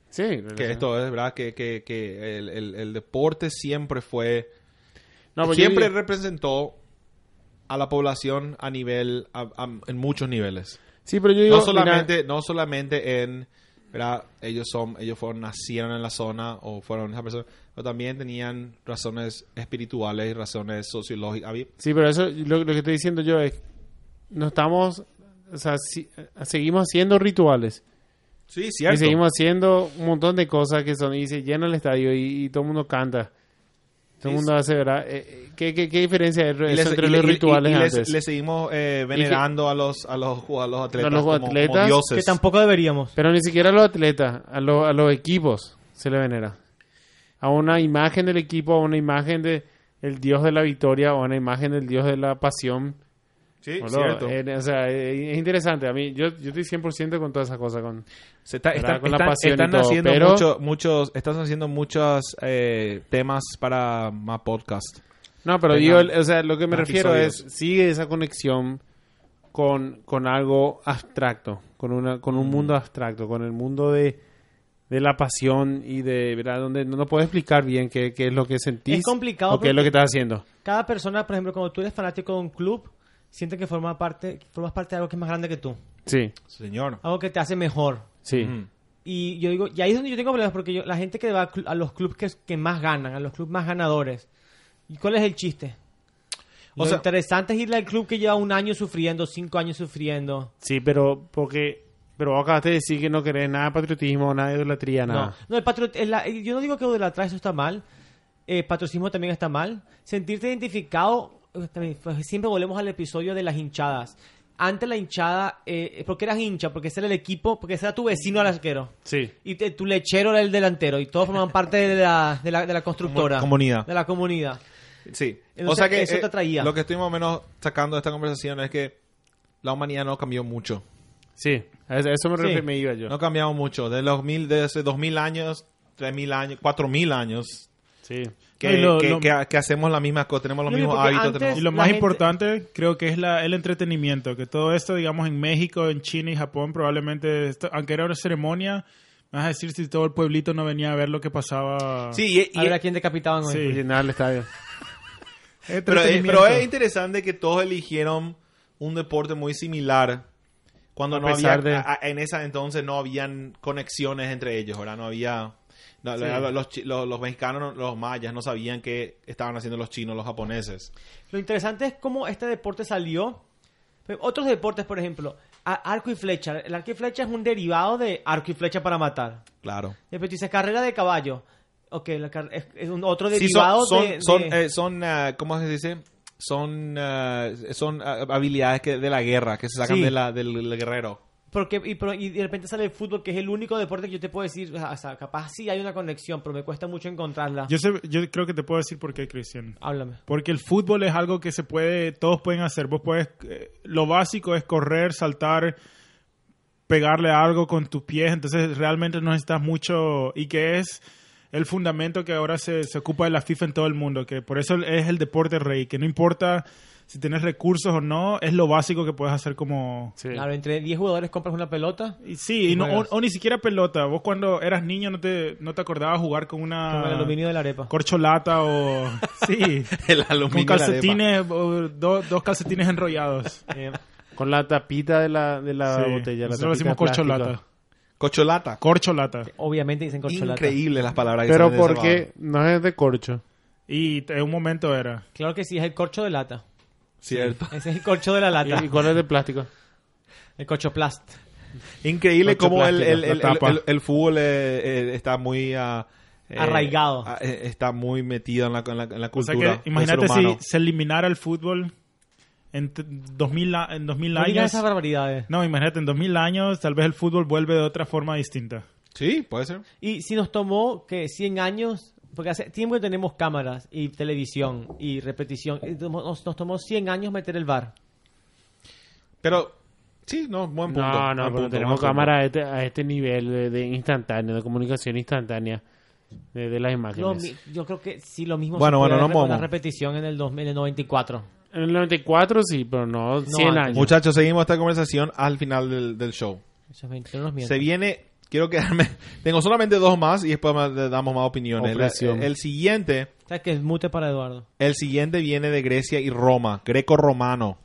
Sí, que esto es verdad que, que, que el, el- el deporte siempre fue, No, pues siempre digo- representó a la población a nivel, en muchos niveles. Sí, pero yo digo, no mira, solamente, no solamente en, verdad, ellos son, ellos fueron, nacieron en la zona o fueron esa persona, pero también tenían razones espirituales y razones sociológicas. Sí, pero eso lo, lo que estoy diciendo yo es, no estamos, o sea, si- seguimos haciendo rituales. Sí, Y cierto. seguimos haciendo un montón de cosas que son, y se llena el estadio y, y todo el mundo canta. Todo el mundo hace, ¿verdad? Eh, eh, ¿Qué, qué, qué diferencia hay Y les- entre y los le- y- rituales y les- antes? le seguimos eh, venerando a los a los a los atletas, los como, como atletas dioses. Que tampoco deberíamos. Pero ni siquiera a los atletas, a, los- a los equipos se le venera. A una imagen del equipo, a una imagen de el dios de la victoria, o a una imagen del dios de la pasión. Sí, cierto. eh, o sea, eh, es interesante. A mí, yo, yo estoy 100% con todas esas cosas. Con, Se está- están, Con la están- pasión y están todo, haciendo pero- mucho- muchos, están haciendo muchos eh, temas para más podcast. No, pero el- o sea, lo que me refiero episodios. es, sigue esa conexión con, con algo abstracto, con una con Mm. un mundo abstracto, con el mundo de, de la pasión y de, ¿verdad? Donde no, no puedes explicar bien qué, qué es lo que sentís Es complicado o qué es lo que estás haciendo. Cada persona, por ejemplo, cuando tú eres fanático de un club, siente que forma parte, formas parte de algo que es más grande que tú. Sí, Señor. Algo que te hace mejor. sí. Mm. Y yo digo, y ahí es donde yo tengo problemas, porque yo- la gente que va a, cl- a los clubes que, que más ganan, a los clubes más ganadores, ¿y cuál es el chiste? O Lo sea- interesante es irle al club que lleva un año sufriendo, cinco años sufriendo. Sí, pero porque pero vos acabaste de decir que no querés nada de patriotismo, nada de idolatría, nada. No, no el patro- el- la- yo no digo que de atrás eso está mal. Eh, patriotismo también está mal. Sentirte identificado, siempre volvemos al episodio de las hinchadas. antes la hinchada, eh, porque eras hincha, porque ese era el equipo, porque ese era tu vecino al arquero. Sí. Y te- tu lechero era el delantero. Y todos formaban parte de la, de la, de la constructora. Comu- comunidad. De la comunidad. Sí. Entonces, o sea que eso te eh, atraía. lo que estoy más o menos sacando de esta conversación es que la humanidad no cambió mucho. Sí. A eso me, Sí. refer- me iba yo. No cambiamos mucho. De los mil, de hace dos mil años, tres mil años, cuatro mil años, Sí. Que, No, y lo- que- lo- que- que hacemos las mismas cosas, tenemos los mismos hábitos. antes- tenemos- Y lo La más gente- importante creo que es la, el entretenimiento, que todo esto, digamos, en México, en China y Japón, probablemente, esto- aunque era una ceremonia, me vas a decir si todo el pueblito no venía a ver lo que pasaba. Sí, y- y- A ver a quién decapitaban hoy. Sí. Llenar el estadio. pero, eh, pero es interesante que todos eligieron un deporte muy similar. Cuando A no había, de- a- en esa entonces no habían conexiones entre ellos, ¿verdad? No había... Sí. los, los- los mexicanos, los mayas, no sabían qué estaban haciendo los chinos, los japoneses. Lo interesante es cómo este deporte salió. Otros deportes, por ejemplo, arco y flecha. El arco y flecha es un derivado de arco y flecha para matar. Claro. Después dice carrera de caballo. Ok, la es, es un otro Sí, derivado son, son, de... son, de- eh, son, ah, ¿cómo se dice? Son, ah, son ah, habilidades que, de la guerra, que se sacan Sí. de la, del, del guerrero. Porque, y, y de repente sale el fútbol, que es el único deporte que yo te puedo decir, o sea, capaz sí hay una conexión, pero me cuesta mucho encontrarla. Yo, sé- yo creo que te puedo decir por qué, Cristian. Háblame. Porque el fútbol es algo que se puede, todos pueden hacer. Vos puedes, eh, lo básico es correr, saltar, pegarle algo con tus pies. Entonces realmente no necesitas mucho y que es el fundamento que ahora se, se ocupa de la FIFA en todo el mundo. Que por eso es el deporte rey. Que no importa si tienes recursos o no, es lo básico que puedes hacer como... Sí. Claro, entre 10 jugadores compras una pelota Y sí, y no, o, o ni siquiera pelota. Vos cuando eras niño no te, no te acordabas jugar con con una el aluminio de la arepa. corcholata o... Sí. El Con aluminio. de la arepa. calcetines, o do- dos calcetines enrollados. Eh, Con la tapita de la, de la Sí. botella. La Nosotros tapita decimos de plástico. corcholata. Cocholata. Corcholata. obviamente dicen corcholata. Increíble las palabras que Pero de porque no es de corcho. Y en un momento era. Claro que sí, es el corcho de lata. Cierto. Ese es el corcho de la lata. ¿Y, cuál es de plástico? El corchoplast. Increíble Mucho cómo el, el, el, el- el fútbol eh, eh, está muy... ah, eh, Arraigado. ah, eh, está muy metido en la, en la, en la O sea cultura. que imagínate si se eliminara el fútbol en t- 2000, a- en 2000 No años. esas barbaridades. No, imagínate, en 2000 años tal vez el fútbol vuelve de otra forma distinta. Sí, puede ser. Y si nos tomó, que 100 años, porque hace tiempo que tenemos cámaras y televisión y repetición, nos, nos tomó 100 años meter el bar. Pero, sí, no, buen punto. No, no, pero punto, tenemos buen punto. cámara a este, a este nivel de, de instantáneo, de comunicación instantánea de, de las imágenes. yo creo que sí, lo mismo Bueno, se bueno, no la repetición en el, 2000, en el 94. En el 94 sí, pero no 100 antes. años. Muchachos, seguimos esta conversación al final del, del show. Esos 20 no nos mientan. Se viene, quiero quedarme, tengo solamente dos más y después le damos más opiniones. La- el siguiente, ¿Sabes que es mute para Eduardo? el siguiente viene de Grecia y Roma, greco-romano.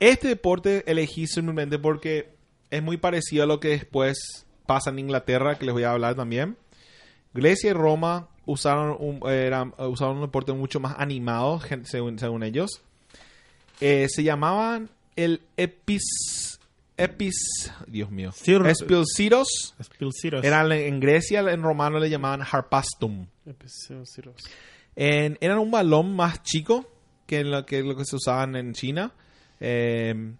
Este deporte elegí simplemente porque es muy parecido a lo que después pasa en Inglaterra, que les voy a hablar también. Grecia y Roma usaron un, eran- usaron un deporte mucho más animado, según, según ellos. Eh, se llamaban el Epis... Epis... Dios mío. Cir- Espilciros. Eran en Grecia, en romano le llamaban harpastum. En- eran un balón más chico que lo que, lo que se usaban en China. Eh,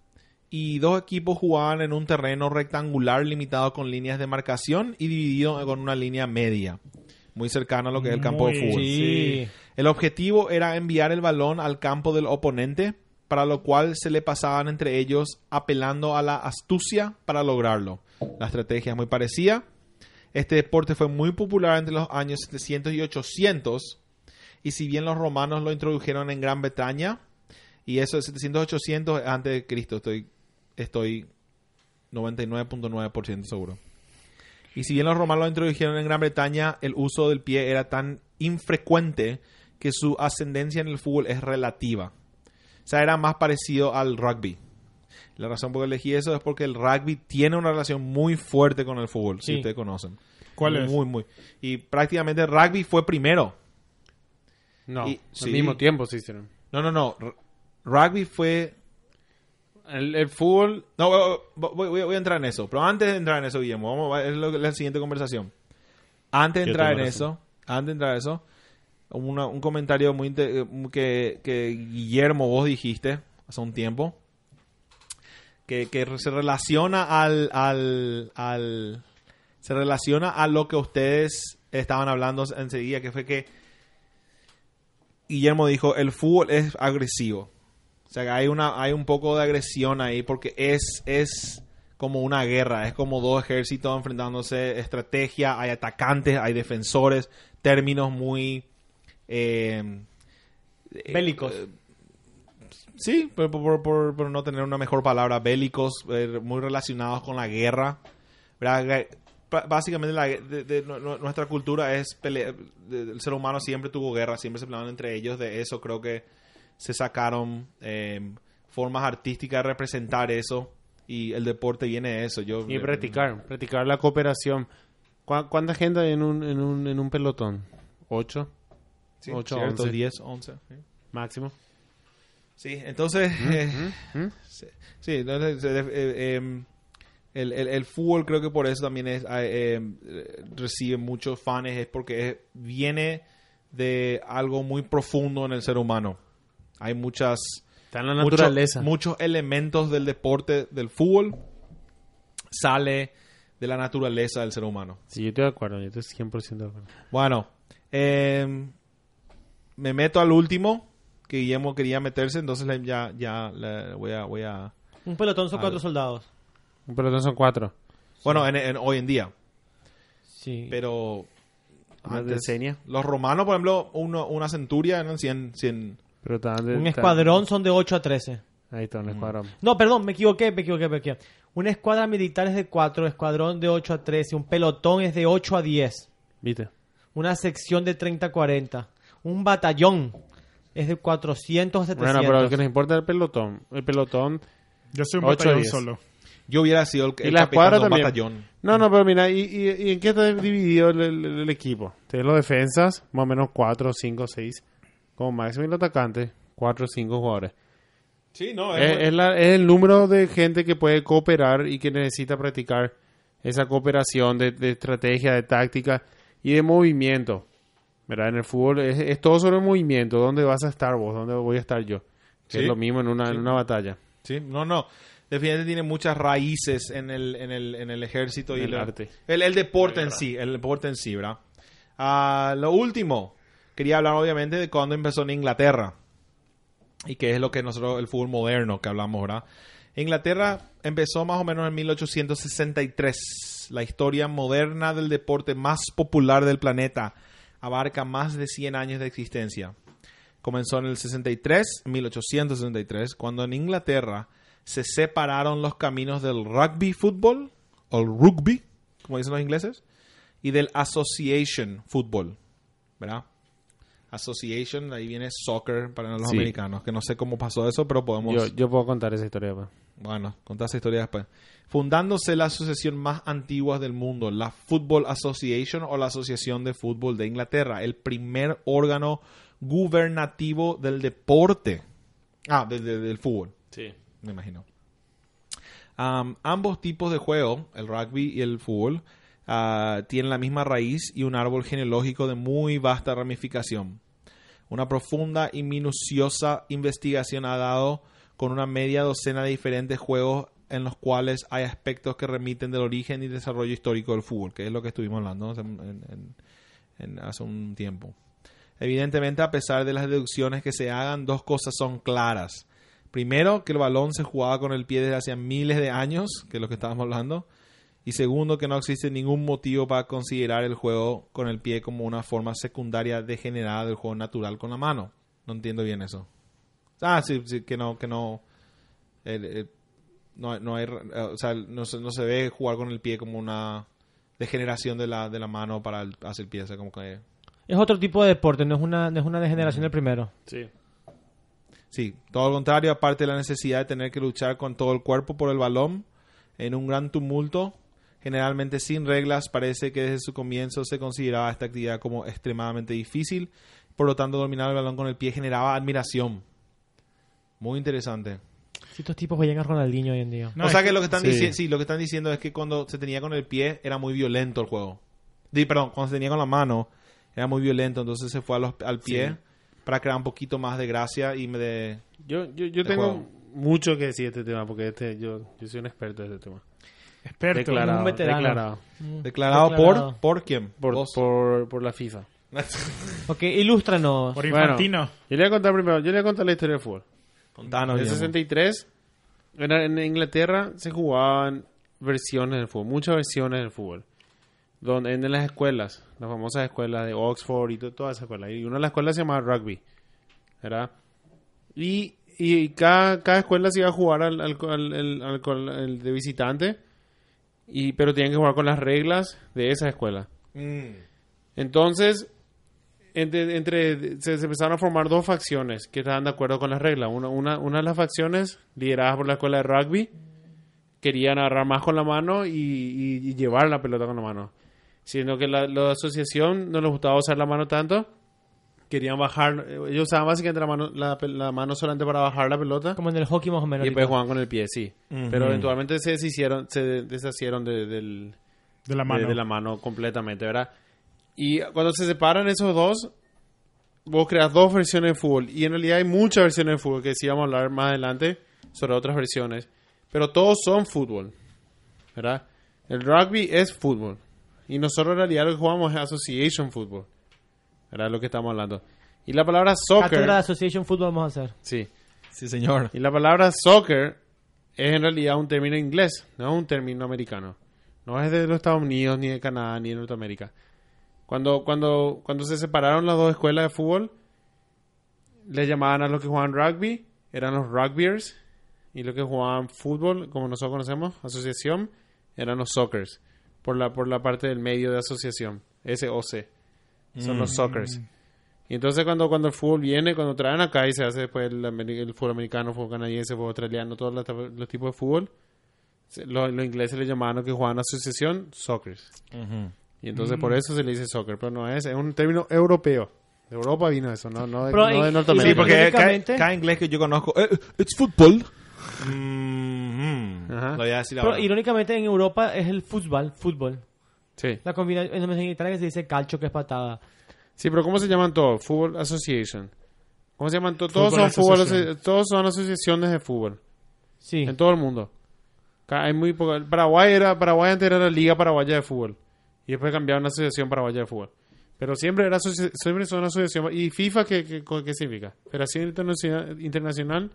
y dos equipos jugaban en un terreno rectangular limitado con líneas de marcación y dividido con una línea media. Muy cercano a lo que es el campo de fútbol. Sí. El objetivo era enviar el balón al campo del oponente, para lo cual se le pasaban entre ellos apelando a la astucia para lograrlo. La estrategia es muy parecida. Este deporte fue muy popular entre los años 700 y 800, y si bien los romanos lo introdujeron en Gran Bretaña, y eso de 700 800 es antes de Cristo, estoy, estoy 99.9% seguro. Y si bien los romanos lo introdujeron en Gran Bretaña, el uso del pie era tan infrecuente que su ascendencia en el fútbol es relativa. O sea, era más parecido al rugby. La razón por la que elegí eso es porque el rugby tiene una relación muy fuerte con el fútbol, si Sí. ustedes conocen. ¿Cuál muy, es? Muy, muy. Y prácticamente el rugby fue primero. No, Y- al sí. mismo tiempo se hicieron. No, no, no. R- Rugby fue... El, el fútbol, No, voy, voy- voy- voy a entrar en eso. Pero antes de entrar en eso, Guillermo, vamos a es lo que- la siguiente conversación. Antes de entrar en eso, antes de entrar en eso, un comentario muy eh, que, Guillermo vos dijiste hace un tiempo, que, que se relaciona al, al, se relaciona a lo que ustedes estaban hablando enseguida, que fue que Guillermo dijo, el fútbol es agresivo. O sea, hay, una, hay un poco de agresión ahí porque es, es como una guerra, es como dos ejércitos enfrentándose, estrategia, hay atacantes, hay defensores, términos muy... eh, Bélicos. eh, sí, por, por- por- por no tener una mejor palabra, bélicos, eh, muy relacionados con la guerra. Básicamente la- de- de- nu- nu- nuestra cultura es pelea, el ser humano siempre tuvo guerra, siempre se peleaban entre ellos, de eso creo que se sacaron eh, formas artísticas de representar eso y el deporte viene de eso. Yo, Y practicar, practicar la cooperación. ¿Cuá- ¿Cuánta gente hay en un, en un, en un pelotón? ¿Ocho? Sí, ocho, cierto, once. 10, 11. sí. Máximo. Sí, entonces, eh, ¿Mm? sí, sí, entonces, eh, eh, el, el- el fútbol creo que por eso también es, eh, em, eh, recibe muchos fans, es porque es- viene de algo muy profundo en el ser humano. Hay muchas Está en la naturaleza. muchos elementos del deporte del fútbol sale de la naturaleza del ser humano. Sí, yo estoy de acuerdo, yo estoy 100% de acuerdo. Bueno, em, me meto al último que Guillermo quería meterse, entonces le- ya, ya le voy a, voy a Un pelotón son A cuatro soldados. Un pelotón son cuatro. Bueno, en, en- hoy en día. Sí. Pero. Más de seña. Los romanos, por ejemplo, uno- una centuria eran 100. 100 Pero de- un escuadrón son de 8 a 13. Ahí está, un escuadrón. No, perdón, me equivoqué, me equivoqué, me equivoqué. Una escuadra militar es de 4, escuadrón de 8 a 13, un pelotón es de 8 a 10, ¿Viste? una sección de 30 a 40, un batallón es de 400 a 700. Bueno, pero lo que nos importa es el pelotón. El pelotón... Yo soy un batallón solo. Yo hubiera sido el, Y el la capitán de un batallón. No, no, pero mira, ¿y, y, y en qué está dividido el, el- el equipo? Tienes los defensas, más o menos 4, 5, 6. Como máximo y los atacantes, 4 o 5 jugadores. Sí, no, Es, es la- es el número de gente que puede cooperar y que necesita practicar esa cooperación de, de estrategia, de táctica y de movimiento. ¿Verdad? En el fútbol es, es todo sobre movimiento. ¿Dónde vas a estar vos? ¿Dónde voy a estar yo? Que Sí. es lo mismo en una, Sí. en una batalla. Sí, no, no. Definitivamente tiene muchas raíces en el, en el, en el ejército y El la- arte. El, el deporte en sí, el deporte en sí, ¿verdad? Ah, lo último, quería hablar obviamente de cuando empezó en Inglaterra y qué es lo que nosotros, el fútbol moderno que hablamos, ¿verdad? Inglaterra empezó más o menos en 1863. La historia moderna del deporte más popular del planeta abarca más de 100 años de existencia. Comenzó en el 63, 1863, cuando en Inglaterra se separaron los caminos del rugby fútbol, o el rugby, como dicen los ingleses, y del association football, ¿verdad? Association, ahí viene soccer para los Sí. americanos, que no sé cómo pasó eso, pero podemos... Yo, yo puedo contar esa historia. pues. Bueno, contá esa historia después. Fundándose la asociación más antigua del mundo, la Football Association o la Asociación de Fútbol de Inglaterra, el primer órgano gubernativo del deporte. Ah, de- de- del fútbol, me imagino. Am, ambos tipos de juego, el rugby y el fútbol, ah, tienen la misma raíz y un árbol genealógico de muy vasta ramificación. Una profunda y minuciosa investigación ha dado con una media docena de diferentes juegos en los cuales hay aspectos que remiten del origen y desarrollo histórico del fútbol, que es lo que estuvimos hablando hace, en- hace un tiempo. Evidentemente, a pesar de las deducciones que se hagan, dos cosas son claras. Primero, que el balón se jugaba con el pie desde hace miles de años, que es lo que estábamos hablando. Y segundo, que no existe ningún motivo para considerar el juego con el pie como una forma secundaria degenerada del juego natural con la mano. No entiendo bien eso. Ah, sí, sí, que no, que no. el- el- no, no hay, eh, o sea, no se, no se ve jugar con el pie como una degeneración de la, de la mano para el, hacia el pie. O sea, como que. Es otro tipo de deporte, no es una, no es una degeneración del primero. Sí. Sí, todo lo contrario, aparte de la necesidad de tener que luchar con todo el cuerpo por el balón en un gran tumulto, generalmente sin reglas, parece que desde su comienzo se consideraba esta actividad como extremadamente difícil, por lo tanto dominar el balón con el pie generaba admiración. Muy interesante. Si estos tipos vayan a Ronaldinho hoy en día. No, o sea que que- lo que están sí. diciendo, sí, lo que están diciendo es que cuando se tenía con el pie era muy violento el juego. Di, perdón, cuando se tenía con la mano era muy violento, entonces se fue a los- al pie Sí. para crear un poquito más de gracia y me de Yo, yo, yo de tengo juego. mucho que decir de este tema, porque este yo, yo soy un experto de este tema. Experto. Declarado, un veterano. declarado. Declarado, Declarado. por por quién? Por, por, por la FIFA. Ok, ilústranos. Por Bueno, infantino. yo le voy a contar primero, yo le voy a contar la historia del fútbol. Contanos, En el Guillermo. 63, en, en Inglaterra se jugaban versiones del fútbol, muchas versiones del fútbol. Donde, en las escuelas, las famosas escuelas de Oxford y to- todas esas escuelas. Y una de las escuelas se llamaba rugby. ¿Verdad? Y, y cada, cada escuela se iba a jugar al, al, al- al- al- al- al de visitante. Y, pero tenían que jugar con las reglas de esa escuela. Mm. Entonces, entre, entre- se, se empezaron a formar dos facciones que estaban de acuerdo con las reglas. Una, una, una de las facciones, lideradas por la escuela de rugby, querían agarrar más con la mano y, y- y llevar la pelota con la mano. Sino que la, la asociación no les gustaba usar la mano tanto. Querían bajar, ellos usaban básicamente la mano, la, mano solamente para bajar la pelota. Como en el hockey más o menos. Y después jugaban con el pie, sí. Ujú. Pero eventualmente se deshicieron, se deshacieron de- del, De la de- mano. De, la mano completamente, ¿verdad? Y cuando se separan esos dos, vos creas dos versiones de fútbol. Y en realidad hay muchas versiones de fútbol que sí vamos a hablar más adelante sobre otras versiones. Pero todos son fútbol, ¿verdad? El rugby es fútbol. Y nosotros en realidad lo que jugamos es Association Football. ¿Verdad? Lo que estamos hablando. Y la palabra soccer... Cátedra de Association Football vamos a hacer. Sí. Sí, señor. Y la palabra soccer es en realidad un término inglés, no es un término americano. No es de los Estados Unidos, ni de Canadá, ni de Norteamérica. Cuando, cuando, cuando se separaron las dos escuelas de fútbol, le llamaban a los que jugaban rugby, eran los rugbyers, y los que jugaban fútbol, como nosotros conocemos, asociación, eran los soccers, por la, por la parte del medio de asociación, SOC. Son los soccers. Y entonces cuando, cuando el fútbol viene, cuando traen acá y se hace después el, fútbol americano, fútbol canadiense, fútbol australiano, todos los, los tipos de fútbol, los, los ingleses le llamaban a los que jugaban asociación soccer. Y entonces por eso se le dice soccer, pero no es, es un término europeo. De Europa vino eso, no, no, de, Pero no de Norteamérica. Sí, porque cada, inglés que yo conozco, eh, it's football. Mm. Ajá. Lo voy a decir Pero ahora. irónicamente en Europa es el fútbol. Fútbol. Sí. La combinación en Italia que se dice calcio, que es patada. sí, pero ¿cómo se llaman todos? Fútbol Association. ¿Cómo se llaman todos? Todos son fútbol, todos son asociaciones de fútbol. Sí. En todo el mundo. Hay muy poco. Paraguay era, Paraguay antes era la Liga Paraguaya de Fútbol. Y después cambiaron la Asociación Paraguaya de Fútbol. Pero siempre era siempre son asociación. ¿Y FIFA qué, qué, qué significa? Federación Internacional, Internacional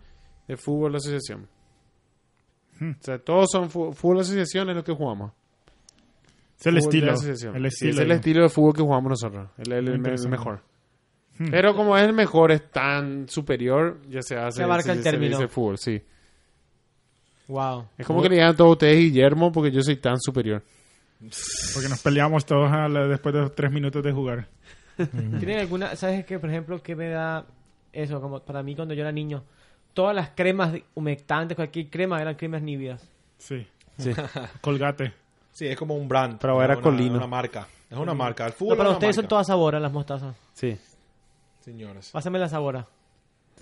de Fútbol Asociación. O sea, todos son fútbol asociación es lo que jugamos. Es el Fútbol estilo. El Sí, estilo. es el estilo de fútbol que jugamos nosotros. El, el- el- mejor. Pero como es el mejor, es tan superior, ya se hace. Se abarca el se término. fútbol, sí. Wow. Es como que le digan a todos ustedes Guillermo porque yo soy tan superior. Porque nos peleamos todos a la- después de tres minutos de jugar. ¿Tienen alguna, sabes que por ejemplo, que me da eso, como para mí cuando yo era niño, todas las cremas humectantes, cualquier crema eran cremas nívidas. Sí. Sí. Colgate. Sí, es como un brand. Pero era una, Colino. Una marca. Es una marca. El No, fútbol para es una ustedes son marca. todas saboras las mostazas. Sí, Señores. Pásame la sabora.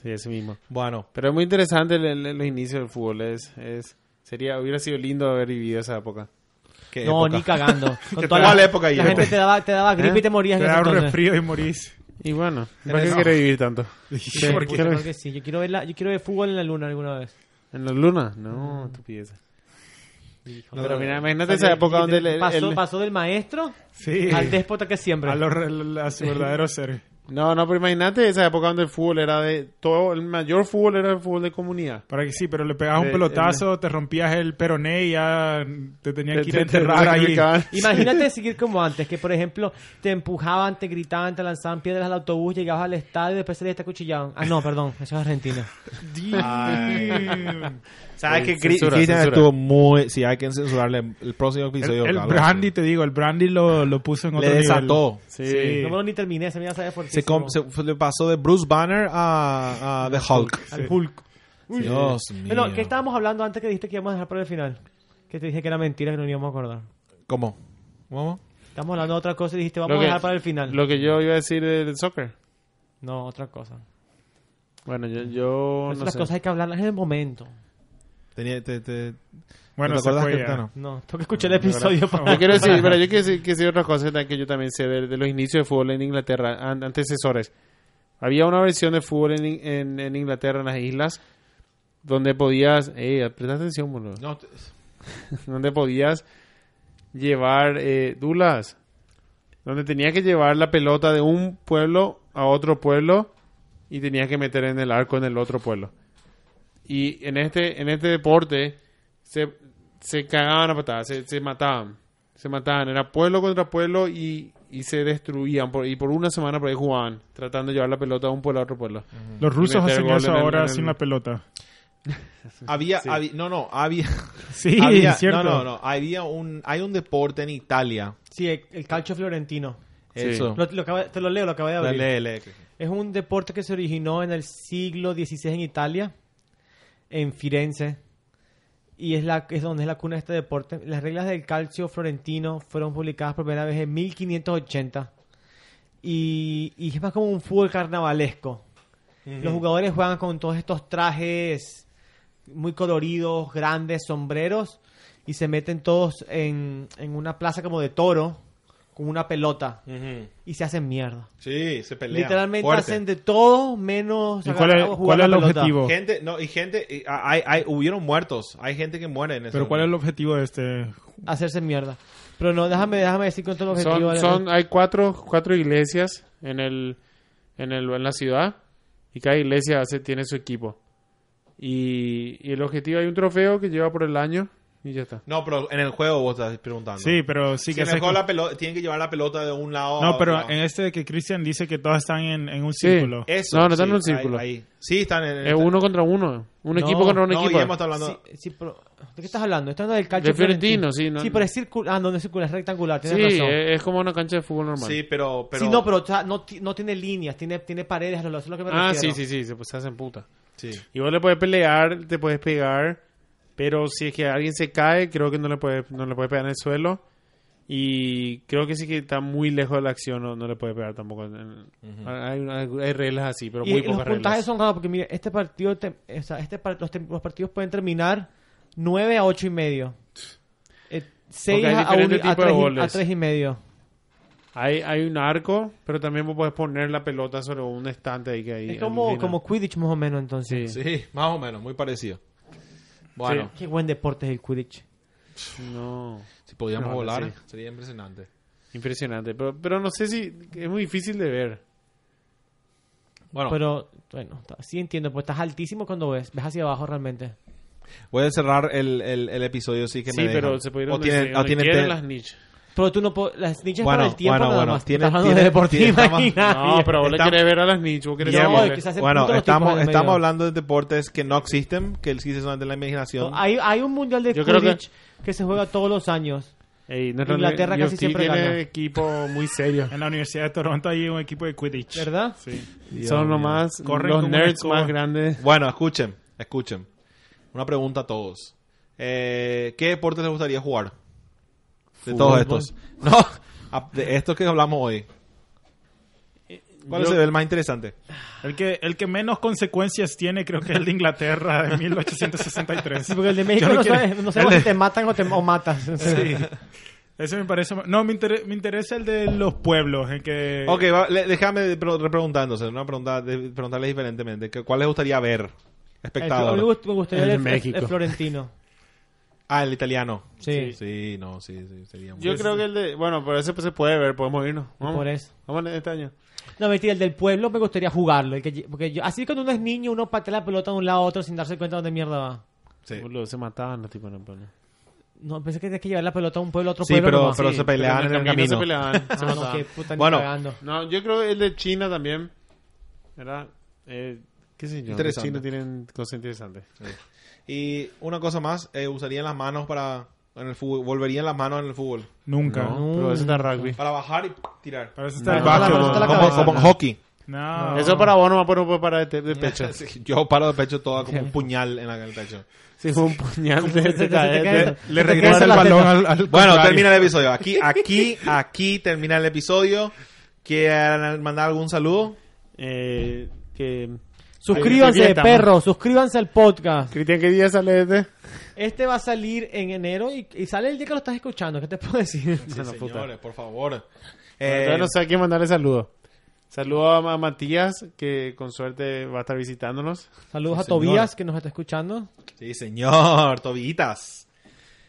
sí, ese mismo. Bueno, Pero es muy interesante el, el- los inicios del fútbol. Es, es, sería, hubiera sido lindo haber vivido esa época. ¿Qué no, época? ni cagando. Con ¿Qué toda tal la, época, la Guillermo? gente te daba, te daba gripe y te morías Te en ese da un resfrío y morís. Y bueno, ¿para qué No. quiere vivir tanto? ¿Por qué? Claro que sí. Yo quiero, ver la- yo quiero ver fútbol en la luna alguna vez. ¿En la luna? No, estupidez. No, Pero mira, imagínate esa época donde el, el- pasó, el- pasó del maestro Sí. al déspota que siempre. A, los a su verdadero ser. No, no, pero imagínate esa época donde el fútbol era de... todo El mayor fútbol era el fútbol de comunidad. Para que sí, pero le pegabas un pelotazo, te rompías el peroné y ya te tenían Te- que ir a te- te enterrar ahí. Imagínate seguir como antes, que por ejemplo te empujaban, te gritaban, te lanzaban piedras al autobús, llegabas al estadio y después salías te acuchillaban. Ah, no, perdón, eso es Argentina. ¿Sabes que censura, Cristian censura. estuvo muy... Sí, hay que censurarle el próximo El, episodio. el algo brandy, te digo, el brandy lo, lo puso en Le otro nivel. desató. Sí. Sí. No me lo ni terminé, se me iba a saber por Se, com- se- fue- le pasó de Bruce Banner a, a The Hulk. Al Hulk. Dios mío. Bueno, ¿qué estábamos hablando antes que dijiste que íbamos a dejar para el final? Que te dije que era mentira, que no íbamos a acordar. ¿Cómo? ¿Cómo? Estamos hablando de otra cosa y dijiste vamos a que- dejar para el final. Lo que yo iba a decir del soccer. No, otra cosa. Bueno, yo, yo no las sé. cosas hay que hablarlas en el momento. Tenía, te, te- Bueno, ¿te acordás que- ya. no? No, tengo que escuchar el episodio para... Yo quiero decir, pero yo quiero decir, que decir otra cosa que yo también sé de, de los inicios de fútbol en Inglaterra, an- antecesores. Había una versión de fútbol en, en, en Inglaterra, en las islas, donde podías, eh, presta atención, boludo. No, te- donde podías llevar eh, dulas, donde tenías que llevar la pelota de un pueblo a otro pueblo y tenías que meter en el arco en el otro pueblo. Y en este en este deporte se, se cagaban a patadas, se, se mataban, se mataban, era pueblo contra pueblo y, y se destruían por, y por una semana por ahí jugaban, tratando de llevar la pelota de un pueblo a otro pueblo. Los rusos hacen eso ahora el- sin la pelota. había, Sí. había- no, no, había, Sí, había- es cierto. no, no, no, había un, hay un deporte en Italia. Sí, el, el calcio florentino. Sí. Eso. Lo- lo acaba- te lo leo, lo acabé de abrir. Lee, lee. Es un deporte que se originó en el siglo XVI en Italia, en Firenze, y es, la, es donde es la cuna de este deporte. Las reglas del calcio florentino fueron publicadas por primera vez en 1580, y, y es más como un fútbol carnavalesco. Los jugadores juegan con todos estos trajes muy coloridos, grandes, sombreros, y se meten todos en, en una plaza como de toro, con una pelota, y se hacen mierda. Sí, se pelean. Literalmente Fuerte. hacen de todo menos ¿Y cuál es, jugar cuál la es el pelota. objetivo? Gente, no, y gente, y hay, hay, hubieron muertos. Hay gente que muere en eso. Pero ¿cuál es el objetivo de este? Hacerse mierda. Pero no, déjame, déjame decir cuánto es el objetivo. Son, hay cuatro, cuatro iglesias en el, en el, en la ciudad y cada iglesia hace, tiene su equipo. Y, y el objetivo hay un trofeo que lleva por el año y ya está. No, pero en el juego vos estás preguntando. Sí, pero sí Si que mejor se- la pelota, tienen que llevar la pelota de un lado a No, otro pero lado. en este de que Cristian dice que todos están en, en un Sí. círculo. Eso, No, no están en un círculo. ahí- ahí. Sí, están en Es uno contra uno. Un No, equipo contra un No, equipo. Guillermo está hablando. Sí, sí, pero, ¿De qué estás hablando? Estás hablando del calcio De Fiorentino, sí, no- sí, pero es circular. Ah, no, no es circular, es rectangular. Tienes Sí, razón. es, es como una cancha de fútbol normal. Sí, pero, pero. Sí, no, pero o sea, no, ti- no tiene líneas, tiene, tiene paredes, eso es lo que me ah, refiero. sí, sí, sí, se, pues, se hacen puta. Sí. Y vos le puedes pelear, te puedes pegar, pero si es que alguien se cae, creo que no le puede, no le puede pegar en el suelo. Y creo que sí que está muy lejos de la acción, no, no le puede pegar tampoco. en- hay, hay- hay reglas así, pero Y muy los pocas puntajes reglas. son raros porque, mire, este partido, te- o sea, este los, los partidos pueden terminar 9 a 8 y medio. 6 Porque hay a, diferentes 1 a, tipos de 3 y, a 3 y medio. Hay, hay un arco, pero también vos podés poner la pelota sobre un estante ahí que hay. Es como, como Quidditch más o menos entonces. Sí. Sí, más o menos, muy parecido. Bueno, Qué buen deporte es el Quidditch. No, si podíamos No, volar, sí. sería impresionante. impresionante. Pero, pero no sé si es muy difícil de ver. Bueno, Pero, bueno, sí entiendo, pues estás altísimo cuando ves. Ves hacia abajo realmente. voy a cerrar el, el, el episodio sí que sí, me pero dejan. se puede ir o donde, tienen, se- o donde tienen te- las niches. Pero tú no puedes... Las Bueno, para el tiempo bueno, nada bueno, más. tiene- Estás hablando de deporte. No, pero vos le querés ver a las niches, vos querés No, ver- que Bueno, estamos, estamos hablando de deportes que no existen, que existen solamente en la imaginación. No, hay, hay un mundial de que- Quidditch que... se juega todos los años. Ey, Inglaterra casi siempre tiene gana. equipo muy serio. En la Universidad de Toronto hay un equipo de Quidditch. ¿Verdad? Sí. Son los más, Corren los nerds más grandes. Bueno, escuchen, escuchen. Una pregunta a todos. Eh, ¿Qué deportes les gustaría jugar? De todos estos. No, de estos que hablamos hoy. ¿Cuál Yo- es el más interesante? El que, el que menos consecuencias tiene creo que es el de Inglaterra de 1863. Sí, porque el de México Yo no, no quiero- sabes, no sabemos si te matan o, te, o matas. Sí. Ese me parece... No, me, inter- me interesa el de los pueblos, en que... Ok, va, le- déjame repreguntándose, una pregunta, de- preguntarles diferentemente. ¿Qué- ¿Cuál les gustaría ver? Espectador. me me gustaría El el- México. el florentino. Ah, el italiano. Sí, Sí, no, sí, sí, sería muy Yo creo que el de... Bueno, por eso pues, se puede ver, podemos irnos. Vamos, por eso. vamos este año. No, mentira, el del pueblo me gustaría jugarlo. el que porque yo, así cuando uno es niño, uno patea la pelota de un lado a otro sin darse cuenta de dónde mierda va. Sí, Boludo, se mataban los tipos en el pueblo. No, pensé que tienes que llevar la pelota a un pueblo a otro Sí, pueblo. pero- nomás. pero se peleaban en el camino. se peleaban, se Ah, no, mataban. qué puta ni Bueno. cagando. No, yo creo que el de China también. ¿Verdad? Eh, ¿Qué sé yo? Interesante. China tienen cosas interesantes. Y una cosa más, eh, usarían las manos para en el fútbol, volverían las manos en el fútbol. Nunca. No, pero eso está rugby. Para bajar y tirar. Para eso está No, el no, básquetbol. no, no, no, Como, cabeza. como en hockey. No. Eso para vos no me puedo parar de, de pecho. Sí, Yo paro de pecho toda como un puñal en, el pecho. Sí, fue un puñal de, Le regresa el balón al, al Bueno, contrario. termina el episodio. Aquí, aquí, aquí termina el episodio. ¿Quieren mandar algún saludo? Eh, que... Suscríbanse, perro, suscríbanse al podcast. Cristian, ¿qué día sale este? Este va a salir en enero y, y sale el día que lo estás escuchando. ¿Qué te puedo decir? Bueno, puta. Señores, por favor. Entonces Eh, no sé a quién mandarle saludos. Saludos a, Matías, que con suerte va a estar visitándonos. Saludos Sí, a Tobías, señora. que nos está escuchando. Sí, señor, tobillitas.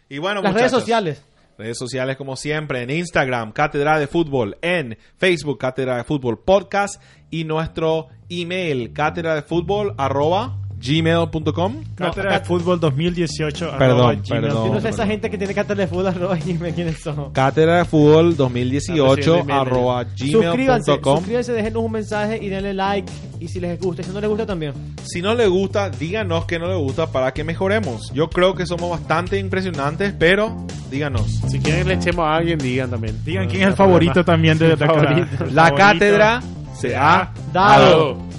Y bueno, Las redes sociales. Redes sociales como siempre, en Instagram, Cátedra de Fútbol, en Facebook, Cátedra de Fútbol Podcast y nuestro email, cátedra de fútbol, arroba gmail.com. Cátedra de Fútbol 2018. Perdón, arroba gmail. perdón. Yo no sé esa gente que tiene cátedra de fútbol, arroba, dime quiénes son. Cátedra de Fútbol Ah, pues 2018 sí, arroba Suscríbanse, gmail.com. suscríbanse, déjenos un mensaje y denle like. Y si les gusta, si no les gusta también. Si no le gusta, díganos que no le gusta para que mejoremos. Yo creo que somos bastante impresionantes, pero díganos. Si quieren le echemos a alguien, digan también. Digan quién es el favorito también de, de acá. Favorito. La favorito. cátedra se ha Dado. Dado.